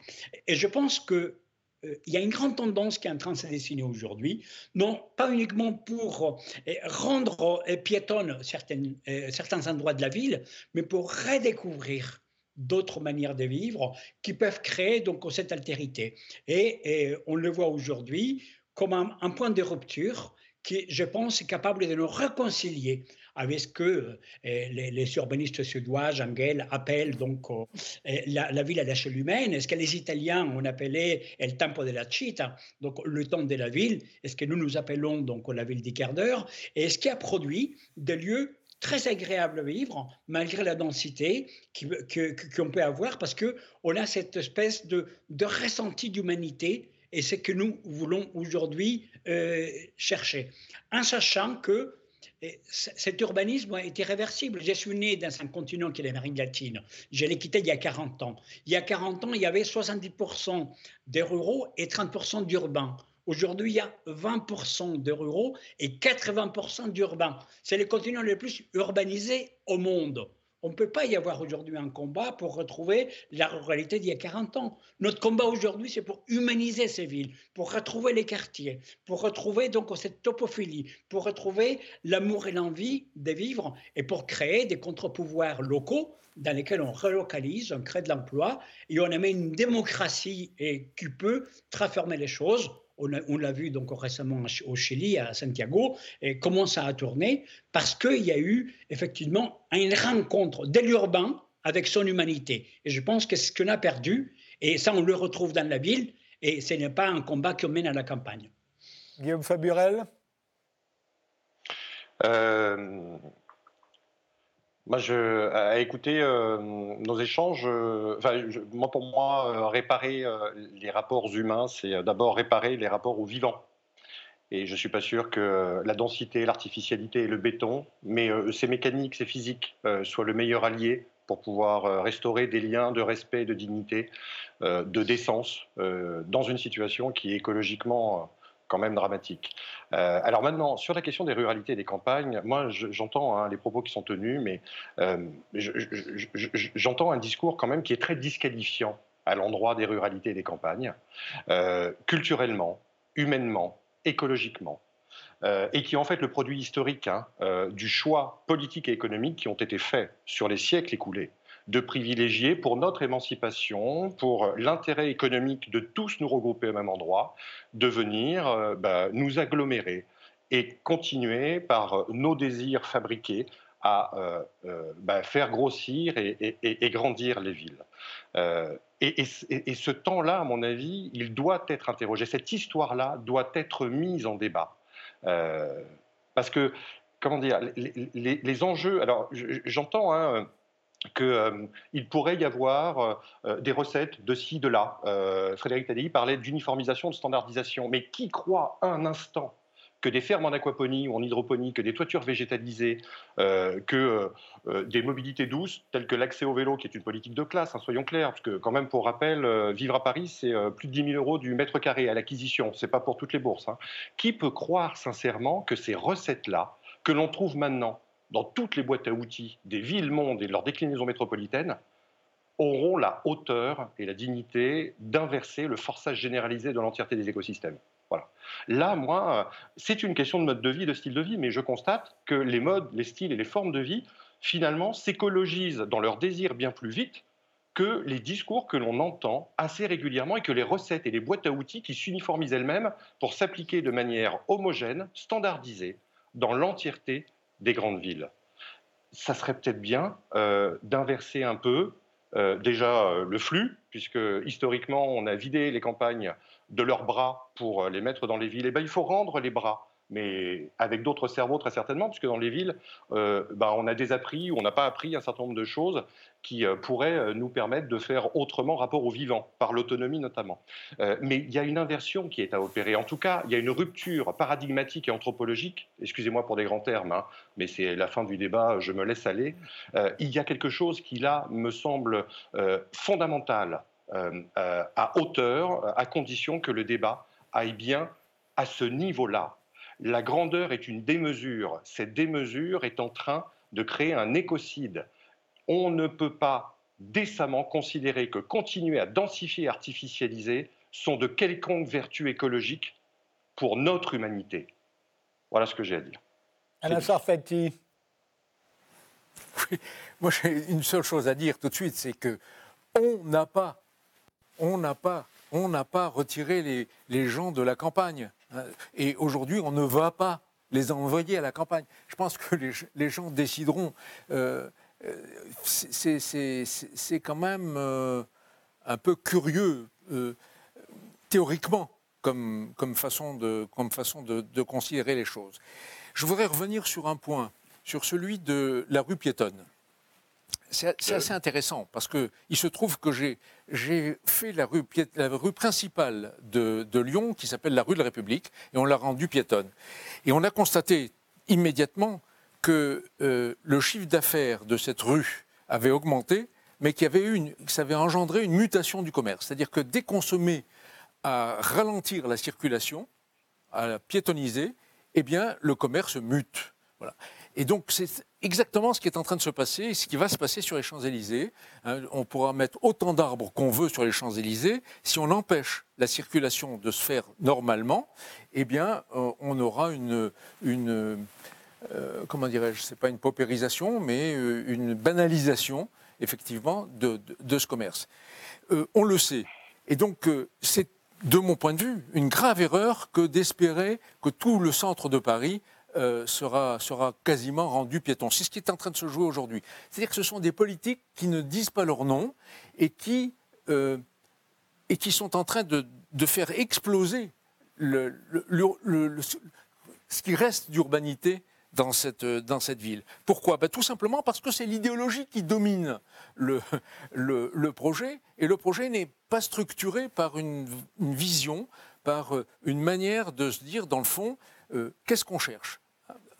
Et je pense que il y a une grande tendance qui est en train de se dessiner aujourd'hui, non pas uniquement pour euh, rendre euh, piétonnes certains endroits de la ville, mais pour redécouvrir d'autres manières de vivre qui peuvent créer donc cette altérité. Et, on le voit aujourd'hui comme un, point de rupture qui, je pense, est capable de nous réconcilier avec ce que euh, les, urbanistes suédois, Engel, appellent donc euh, la, ville à l'échelle humaine. Est-ce que les Italiens ont appelé el tempo de la donc le temps de la ville Est-ce que nous nous appelons donc la ville du quart d'heure? Et est-ce qui a produit des lieux très agréables à vivre, malgré la densité qu'on peut avoir, parce qu'on a cette espèce de, de ressenti d'humanité, et c'est que nous voulons aujourd'hui euh, chercher, en sachant que cet urbanisme est irréversible. Je suis né dans un continent qui est l'Amérique latine. Je l'ai quitté il y a 40 ans. Il y a 40 ans, il y avait 70% des ruraux et 30% d'urbains. Aujourd'hui, il y a 20% de ruraux et 80% d'urbains. C'est le continent le plus urbanisé au monde. On ne peut pas y avoir aujourd'hui un combat pour retrouver la ruralité d'il y a 40 ans. Notre combat aujourd'hui, c'est pour humaniser ces villes, pour retrouver les quartiers, pour retrouver donc cette topophilie, pour retrouver l'amour et l'envie de vivre et pour créer des contre-pouvoirs locaux dans lesquels on relocalise, on crée de l'emploi et on amène une démocratie qui peut transformer les choses on l'a vu donc récemment au Chili, à Santiago, et comment ça a tourné, parce qu'il y a eu effectivement une rencontre de l'urbain avec son humanité. Et je pense que c'est ce qu'on a perdu, et ça on le retrouve dans la ville, et ce n'est pas un combat qu'on mène à la campagne.
Guillaume Faburel?
Euh, moi, à écouter euh, nos échanges, euh, moi, pour moi, euh, réparer les rapports humains, c'est d'abord réparer les rapports aux vivants. Et je ne suis pas sûr que la densité, l'artificialité et le béton, mais ces mécaniques, ces physiques, soient le meilleur allié pour pouvoir restaurer des liens de respect, de dignité, de décence dans une situation qui est écologiquement quand même dramatique. Euh, alors maintenant, sur la question des ruralités et des campagnes, moi j'entends hein, les propos qui sont tenus, mais euh, j'entends un discours quand même qui est très disqualifiant à l'endroit des ruralités et des campagnes, euh, culturellement, humainement, écologiquement. et qui est en fait le produit historique hein, du choix politique et économique qui ont été faits sur les siècles écoulés de privilégier pour notre émancipation, pour l'intérêt économique de tous nous regrouper au même endroit, de venir euh, bah, nous agglomérer et continuer par nos désirs fabriqués à euh, euh, bah, faire grossir et, grandir les villes. et, ce temps-là, à mon avis, il doit être interrogé. Cette histoire-là doit être mise en débat. parce que, comment dire, les, enjeux, alors j'entends, hein, qu'il euh, pourrait y avoir euh, euh, des recettes de ci, de là. Frédéric Tadei parlait d'uniformisation, de standardisation. Mais qui croit un instant que des fermes en aquaponie ou en hydroponie, que des toitures végétalisées, que des mobilités douces, telles que l'accès au vélo, qui est une politique de classe, hein, soyons clairs, parce que quand même, pour rappel, vivre à Paris, c'est plus de 10 000 euros du mètre carré à l'acquisition, c'est pas pour toutes les bourses. Hein. Qui peut croire sincèrement que ces recettes-là, que l'on trouve maintenant dans toutes les boîtes à outils des villes-mondes et de leurs déclinaisons métropolitaines, auront la hauteur et la dignité d'inverser le forçage généralisé de l'entièreté des écosystèmes. Voilà. Là, moi, c'est une question de mode de vie, de style de vie, mais je constate que les modes, les styles et les formes de vie, finalement, s'écologisent dans leurs désirs bien plus vite que les discours que l'on entend assez régulièrement et que les recettes et les boîtes à outils qui s'uniformisent elles-mêmes pour s'appliquer de manière homogène, standardisée, dans l'entièreté des grandes villes. Ça serait peut-être bien euh, d'inverser un peu euh, déjà euh, le flux, puisque historiquement on a vidé les campagnes de leurs bras pour les mettre dans les villes. Et eh bien, il faut rendre les bras mais avec d'autres cerveaux très certainement, puisque dans les villes, euh, bah, on a désappris ou on n'a pas appris un certain nombre de choses qui euh, pourraient euh, nous permettre de faire autrement rapport au vivant, par l'autonomie notamment. mais il y a une inversion qui est à opérer. En tout cas, il y a une rupture paradigmatique et anthropologique, excusez-moi pour des grands termes, hein, mais c'est la fin du débat, je me laisse aller. il y a quelque chose qui, là, me semble fondamental à hauteur, à condition que le débat aille bien à ce niveau-là la grandeur est une démesure. Cette démesure est en train de créer un écocide. On ne peut pas décemment considérer que continuer à densifier et artificialiser sont de quelconque vertu écologique pour notre humanité. Voilà ce que j'ai à dire.
Alain Sarfati.
moi j'ai une seule chose à dire tout de suite, c'est que on n'a pas, on n'a pas, on n'a pas retiré les, les gens de la campagne. Euh, et aujourd'hui, on ne va pas les envoyer à la campagne. Je pense que les, gens décideront. Euh, euh, c'est quand même un peu curieux, théoriquement, comme, façon, de, considérer les choses. Je voudrais revenir sur un point, sur celui de la rue piétonne. C'est assez intéressant parce qu'il se trouve que j'ai fait la rue, la rue principale de, Lyon, qui s'appelle la rue de la République, et on l'a rendue piétonne. Et on a constaté immédiatement que euh, le chiffre d'affaires de cette rue avait augmenté, mais qu'il y avait une, que ça avait engendré une mutation du commerce. C'est-à-dire que dès qu'on se met à ralentir la circulation, à la piétoniser, eh bien, le commerce mute. Voilà. Et donc, c'est exactement ce qui est en train de se passer et ce qui va se passer sur les Champs-Élysées. Hein, on pourra mettre autant d'arbres qu'on veut sur les Champs-Élysées. Si on empêche la circulation de se faire normalement, eh bien, euh, on aura une, une euh, comment dirais-je, c'est pas une paupérisation, mais euh, une banalisation, effectivement, de, de ce commerce. on le sait. Et donc, c'est, de mon point de vue, une grave erreur que d'espérer que tout le centre de Paris euh, sera, sera quasiment rendu piéton. C'est ce qui est en train de se jouer aujourd'hui. C'est-à-dire que ce sont des politiques qui ne disent pas leur nom et qui, euh, et qui sont en train de, de faire exploser le, le, ce qui reste d'urbanité dans cette, dans cette ville. Pourquoi? Ben, Tout simplement parce que c'est l'idéologie qui domine le, le, le, projet, et le projet n'est pas structuré par une, une, vision, par euh, une manière de se dire, dans le fond, euh, qu'est-ce qu'on cherche?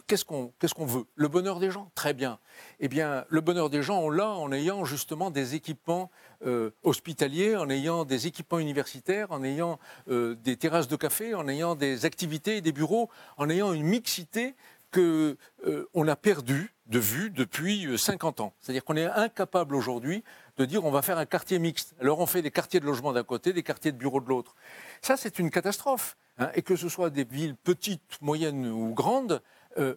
Qu'est-ce qu'on veut? Le bonheur des gens? Très bien. Eh bien, le bonheur des gens, on l'a en ayant justement des équipements euh, hospitaliers, en ayant des équipements universitaires, en ayant euh, des terrasses de café, en ayant des activités et des bureaux, en ayant une mixité qu'on on a perdu de vue depuis 50 ans. C'est-à-dire qu'on est incapable aujourd'hui de dire on va faire un quartier mixte. Alors on fait des quartiers de logement d'un côté, des quartiers de bureaux de l'autre. Ça, c'est une catastrophe. Hein, et que ce soit des villes petites, moyennes ou grandes, euh,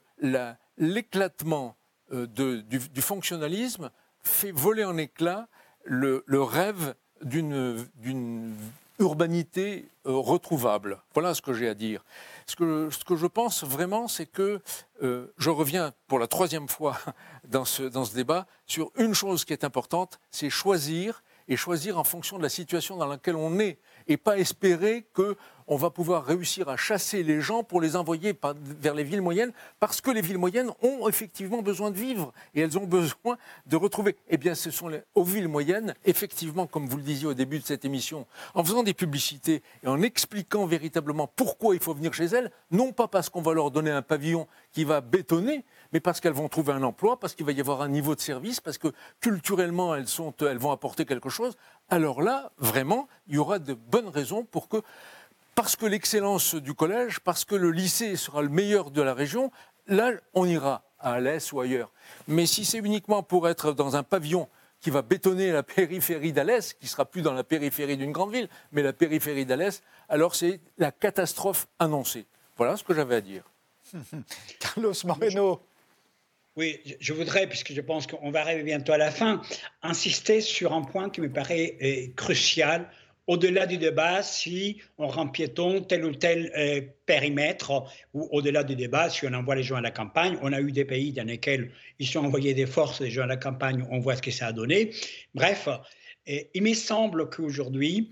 l'éclatement euh, du, fonctionnalisme fait voler en éclats le, rêve d'une urbanité euh, retrouvable. Voilà ce que j'ai à dire. Ce que, je pense vraiment, c'est que je reviens pour la troisième fois dans ce, dans ce débat sur une chose qui est importante, c'est choisir et choisir en fonction de la situation dans laquelle on est et pas espérer que on va pouvoir réussir à chasser les gens pour les envoyer vers les villes moyennes, parce que les villes moyennes ont effectivement besoin de vivre et elles ont besoin de retrouver. Eh bien, ce sont les, aux villes moyennes, effectivement, comme vous le disiez au début de cette émission, en faisant des publicités et en expliquant véritablement pourquoi il faut venir chez elles, non pas parce qu'on va leur donner un pavillon qui va bétonner, mais parce qu'elles vont trouver un emploi, parce qu'il va y avoir un niveau de service, parce que culturellement, elles, vont apporter quelque chose, alors là, vraiment, il y aura de bonnes raisons pour que parce que l'excellence du collège, parce que le lycée sera le meilleur de la région, là, on ira à Alès ou ailleurs. Mais si c'est uniquement pour être dans un pavillon qui va bétonner la périphérie d'Alès, qui sera plus dans la périphérie d'une grande ville, mais la périphérie d'Alès, alors c'est la catastrophe annoncée. Voilà ce que j'avais à dire.
Carlos Moreno.
Oui, je voudrais, puisque je pense qu'on va arriver bientôt à la fin, insister sur un point qui me paraît euh, crucial au-delà du débat si on rend piéton tel ou tel euh, périmètre, ou au-delà du débat si on envoie les gens à la campagne. On a eu des pays dans lesquels ils sont envoyés des forces, des gens à la campagne, on voit ce que ça a donné. Bref, il me semble qu'aujourd'hui,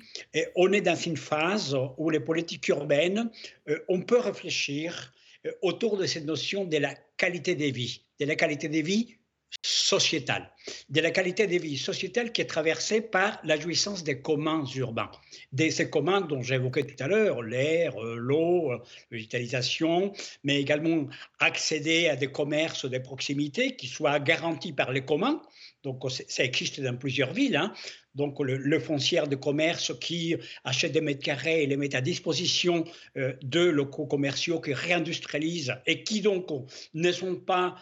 on est dans une phase où les politiques urbaines, euh, on peut réfléchir autour de cette notion de la qualité des vies, de la qualité des vies sociétale, de la qualité de vie sociétale qui est traversée par la jouissance des communs urbains. De ces communs dont j'évoquais tout à l'heure, l'air, euh, l'eau, euh, l'utilisation, mais également accéder à des commerces de proximité qui soient garantis par les communs. Donc ça existe dans plusieurs villes. Hein donc le, le, foncière de commerce qui achète des mètres carrés et les met à disposition euh, de locaux commerciaux qui réindustrialisent et qui donc ne sont pas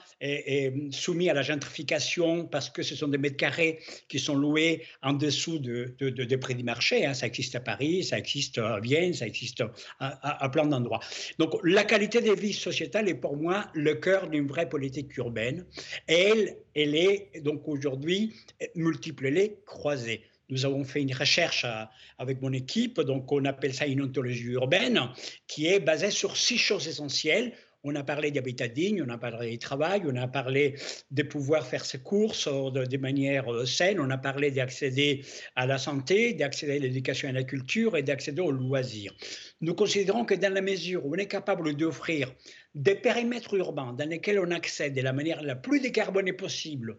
soumis à la gentrification parce que ce sont des mètres carrés qui sont loués en dessous de, de, prix du marché. Hein. Ça existe à Paris, ça existe à Vienne, ça existe à, plein d'endroits. Donc la qualité des vies sociétales est pour moi le cœur d'une vraie politique urbaine. Et elle, elle est donc aujourd'hui multiple, elle croisée. Nous avons fait une recherche avec mon équipe, donc on appelle ça une ontologie urbaine, qui est basée sur six choses essentielles. On a parlé d'habitat digne, on a parlé du travail, on a parlé de pouvoir faire ses courses euh, de, manière euh, saine, on a parlé d'accéder à la santé, d'accéder à l'éducation et à la culture et d'accéder aux loisirs. Nous considérons que dans la mesure où on est capable d'offrir des périmètres urbains dans lesquels on accède de la manière la plus décarbonée possible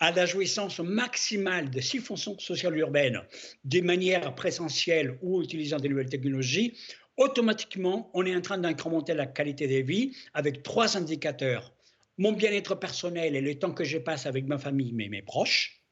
à la jouissance maximale de six fonctions sociales urbaines, de manière présentielle ou utilisant des nouvelles technologies, automatiquement, on est en train d'incrémenter la qualité de vie avec trois indicateurs. Mon bien-être personnel et le temps que je passe avec ma famille mes proches,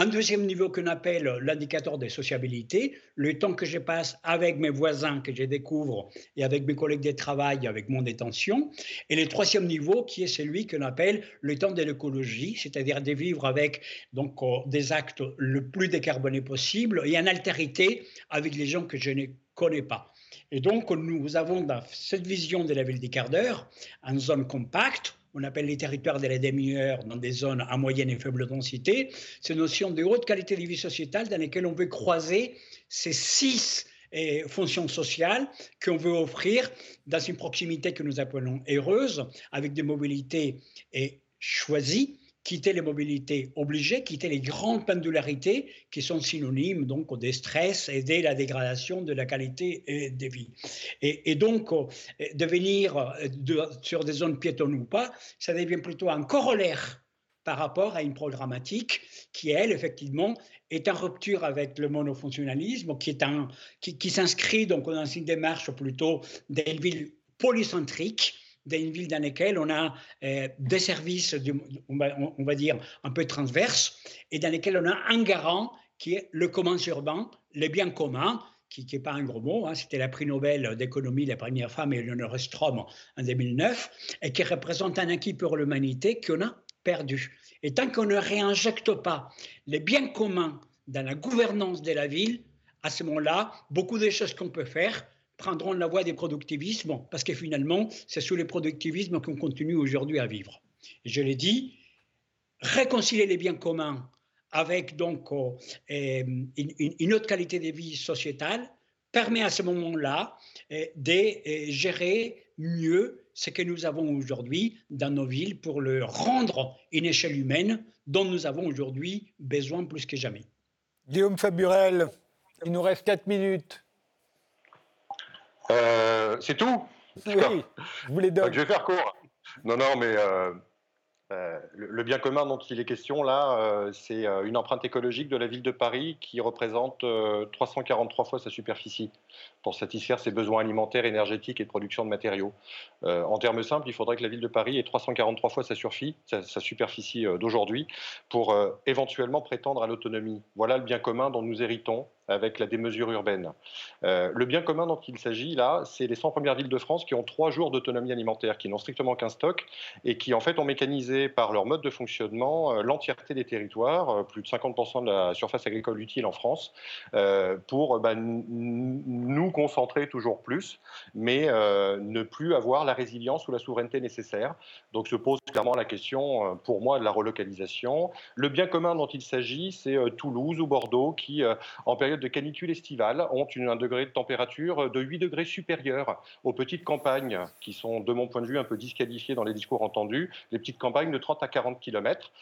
un deuxième niveau qu'on appelle l'indicateur de sociabilité, le temps que je passe avec mes voisins que je découvre et avec mes collègues de travail, avec mon détention. Et le troisième niveau qui est celui qu'on appelle le temps de l'écologie, c'est-à-dire de vivre avec donc, euh, des actes le plus décarbonés possible et en altérité avec les gens que je ne connais pas. Et donc, nous avons dans cette vision de la ville des quarts d'heure, en zone compacte, on appelle les territoires de la demi-heure dans des zones à moyenne et faible densité, ces notions de haute qualité de vie sociétale dans lesquelles on veut croiser ces six eh, fonctions sociales qu'on veut offrir dans une proximité que nous appelons heureuse, avec des mobilités eh, choisies quitter les mobilités obligées, quitter les grandes pendularités qui sont synonymes donc des stress et de la dégradation de la qualité euh, de vie. Et, donc, euh, devenir euh, sur des zones piétonnes ou pas, ça devient plutôt un corollaire par rapport à une programmatique qui, elle, effectivement, est en rupture avec le monofonctionnalisme, qui, est un, qui, qui s'inscrit donc dans une démarche plutôt d'une ville polycentrique, d'une ville dans laquelle on a euh, des services, on, va, dire, un peu transverses, et dans lesquels on a un garant qui est le commun urbain, les biens communs, qui n'est pas un gros mot, hein, c'était la prix Nobel d'économie, la première femme, Eleonore Strom, en 2009, et qui représente un acquis pour l'humanité qu'on a perdu. Et tant qu'on ne réinjecte pas les biens communs dans la gouvernance de la ville, à ce moment-là, beaucoup de choses qu'on peut faire prendront la voie des productivismes, parce que finalement, c'est sous les productivismes qu'on continue aujourd'hui à vivre. Je l'ai dit, réconcilier les biens communs avec donc euh, une, autre qualité de vie sociétale permet à ce moment-là euh, de euh, gérer mieux ce que nous avons aujourd'hui dans nos villes pour le rendre une échelle humaine dont nous avons aujourd'hui besoin plus que jamais.
Guillaume Faburel, il nous reste 4 minutes.
Euh, c'est tout
Oui, je vous les donne.
je vais faire court. Non, non, mais euh, euh, le, bien commun dont il est question là, c'est une empreinte écologique de la ville de Paris qui représente 343 fois sa superficie pour satisfaire ses besoins alimentaires, énergétiques et de production de matériaux. en termes simples, il faudrait que la ville de Paris ait 343 fois sa, sa superficie d'aujourd'hui pour éventuellement prétendre à l'autonomie. Voilà le bien commun dont nous héritons avec la démesure urbaine. Euh, le bien commun dont il s'agit là, c'est les 100 premières villes de France qui ont trois jours d'autonomie alimentaire, qui n'ont strictement qu'un stock et qui en fait ont mécanisé par leur mode de fonctionnement euh, l'entièreté des territoires, euh, plus de 50% de la surface agricole utile en France, pour bah, nous concentrer toujours plus, mais ne plus avoir la résilience ou la souveraineté nécessaire. Donc se pose clairement la question, pour moi, de la relocalisation. Le bien commun dont il s'agit, c'est Toulouse ou Bordeaux qui, en période de canicule estivale ont un degré de température de 8 degrés supérieur aux petites campagnes qui sont, de mon point de vue, un peu disqualifiées dans les discours entendus, les petites campagnes de 30 à 40 km.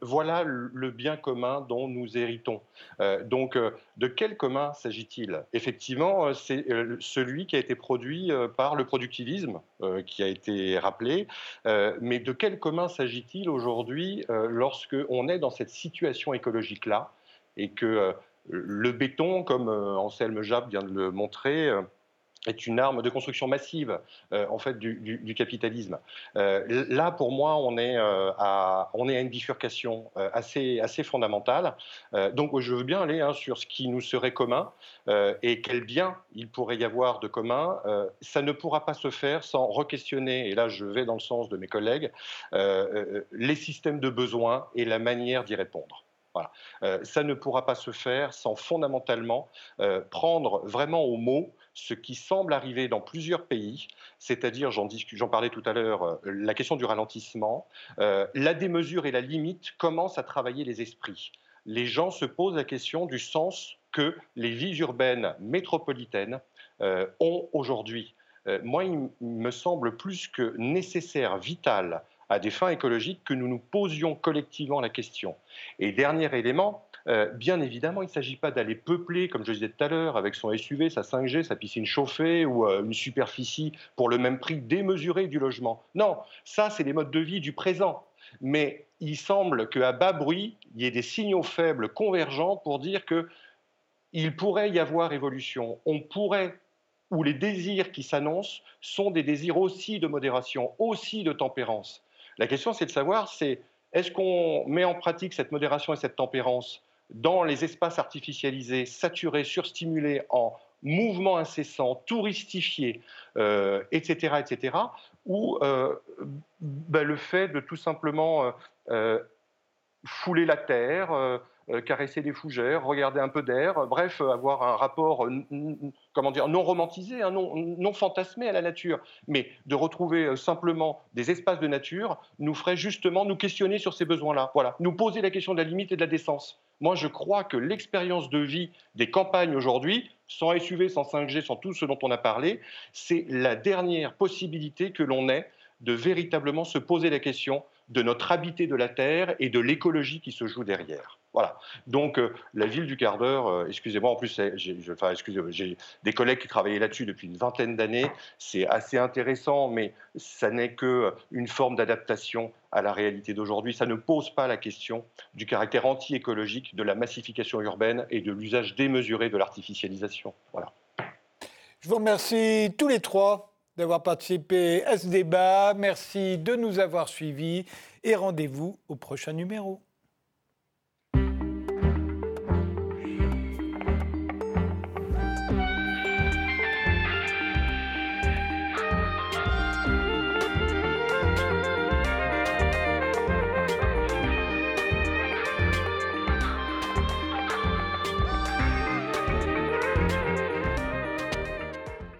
voilà le bien commun dont nous héritons. donc, de quel commun s'agit-il? Effectivement, c'est celui qui a été produit par le productivisme, qui a été rappelé, mais de quel commun s'agit-il aujourd'hui lorsque on est dans cette situation écologique-là et que euh, le béton, comme euh, Anselme Jab vient de le montrer, euh, est une arme de construction massive en fait du, capitalisme. là, pour moi, on est, à, une bifurcation assez, assez fondamentale. donc, je veux bien aller hein, sur ce qui nous serait commun et quel bien il pourrait y avoir de commun. ça ne pourra pas se faire sans re-questionner, et là, je vais dans le sens de mes collègues, les systèmes de besoins et la manière d'y répondre. Voilà. Euh, ça ne pourra pas se faire sans fondamentalement euh, prendre vraiment au mot ce qui semble arriver dans plusieurs pays, c'est-à-dire, j'en, parlais tout à l'heure, euh, la question du ralentissement, la démesure et la limite commencent à travailler les esprits. Les gens se posent la question du sens que les vies urbaines métropolitaines ont aujourd'hui. moi, il me semble plus que nécessaire, vital, à des fins écologiques que nous nous posions collectivement la question. Et dernier élément, euh, bien évidemment, il ne s'agit pas d'aller peupler, comme je disais tout à l'heure, avec son SUV, sa 5G, sa piscine chauffée ou euh, une superficie pour le même prix démesuré du logement. Non, ça, c'est les modes de vie du présent. Mais il semble qu'à bas bruit, il y ait des signaux faibles convergents pour dire qu'il pourrait y avoir évolution. On pourrait ou les désirs qui s'annoncent sont des désirs aussi de modération, aussi de tempérance. La question, c'est de savoir, c'est est-ce qu'on met en pratique cette modération et cette tempérance dans les espaces artificialisés, saturés, surstimulés, en mouvement incessant, touristifiés, euh, etc., etc., ou euh, ben, le fait de tout simplement euh, fouler la terre, caresser des fougères, regarder un peu d'air, bref, avoir un rapport, euh, comment dire, non romantisé, hein, non, fantasmé à la nature, mais de retrouver euh, simplement des espaces de nature nous ferait justement nous questionner sur ces besoins-là. Voilà, nous poser la question de la limite et de la décence. Moi, je crois que l'expérience de vie des campagnes aujourd'hui, sans SUV, sans 5G, sans tout ce dont on a parlé, c'est la dernière possibilité que l'on ait de véritablement se poser la question de notre habité de la Terre et de l'écologie qui se joue derrière. Voilà. Donc, euh, la ville du quart d'heure, euh, excusez-moi, en plus, j'ai des collègues qui travaillaient là-dessus depuis une vingtaine d'années. C'est assez intéressant, mais ça n'est qu'une forme d'adaptation à la réalité d'aujourd'hui. Ça ne pose pas la question du caractère anti-écologique de la massification urbaine et de l'usage démesuré de l'artificialisation. Voilà.
Je vous remercie tous les trois d'avoir participé à ce débat. Merci de nous avoir suivis et rendez-vous au prochain numéro.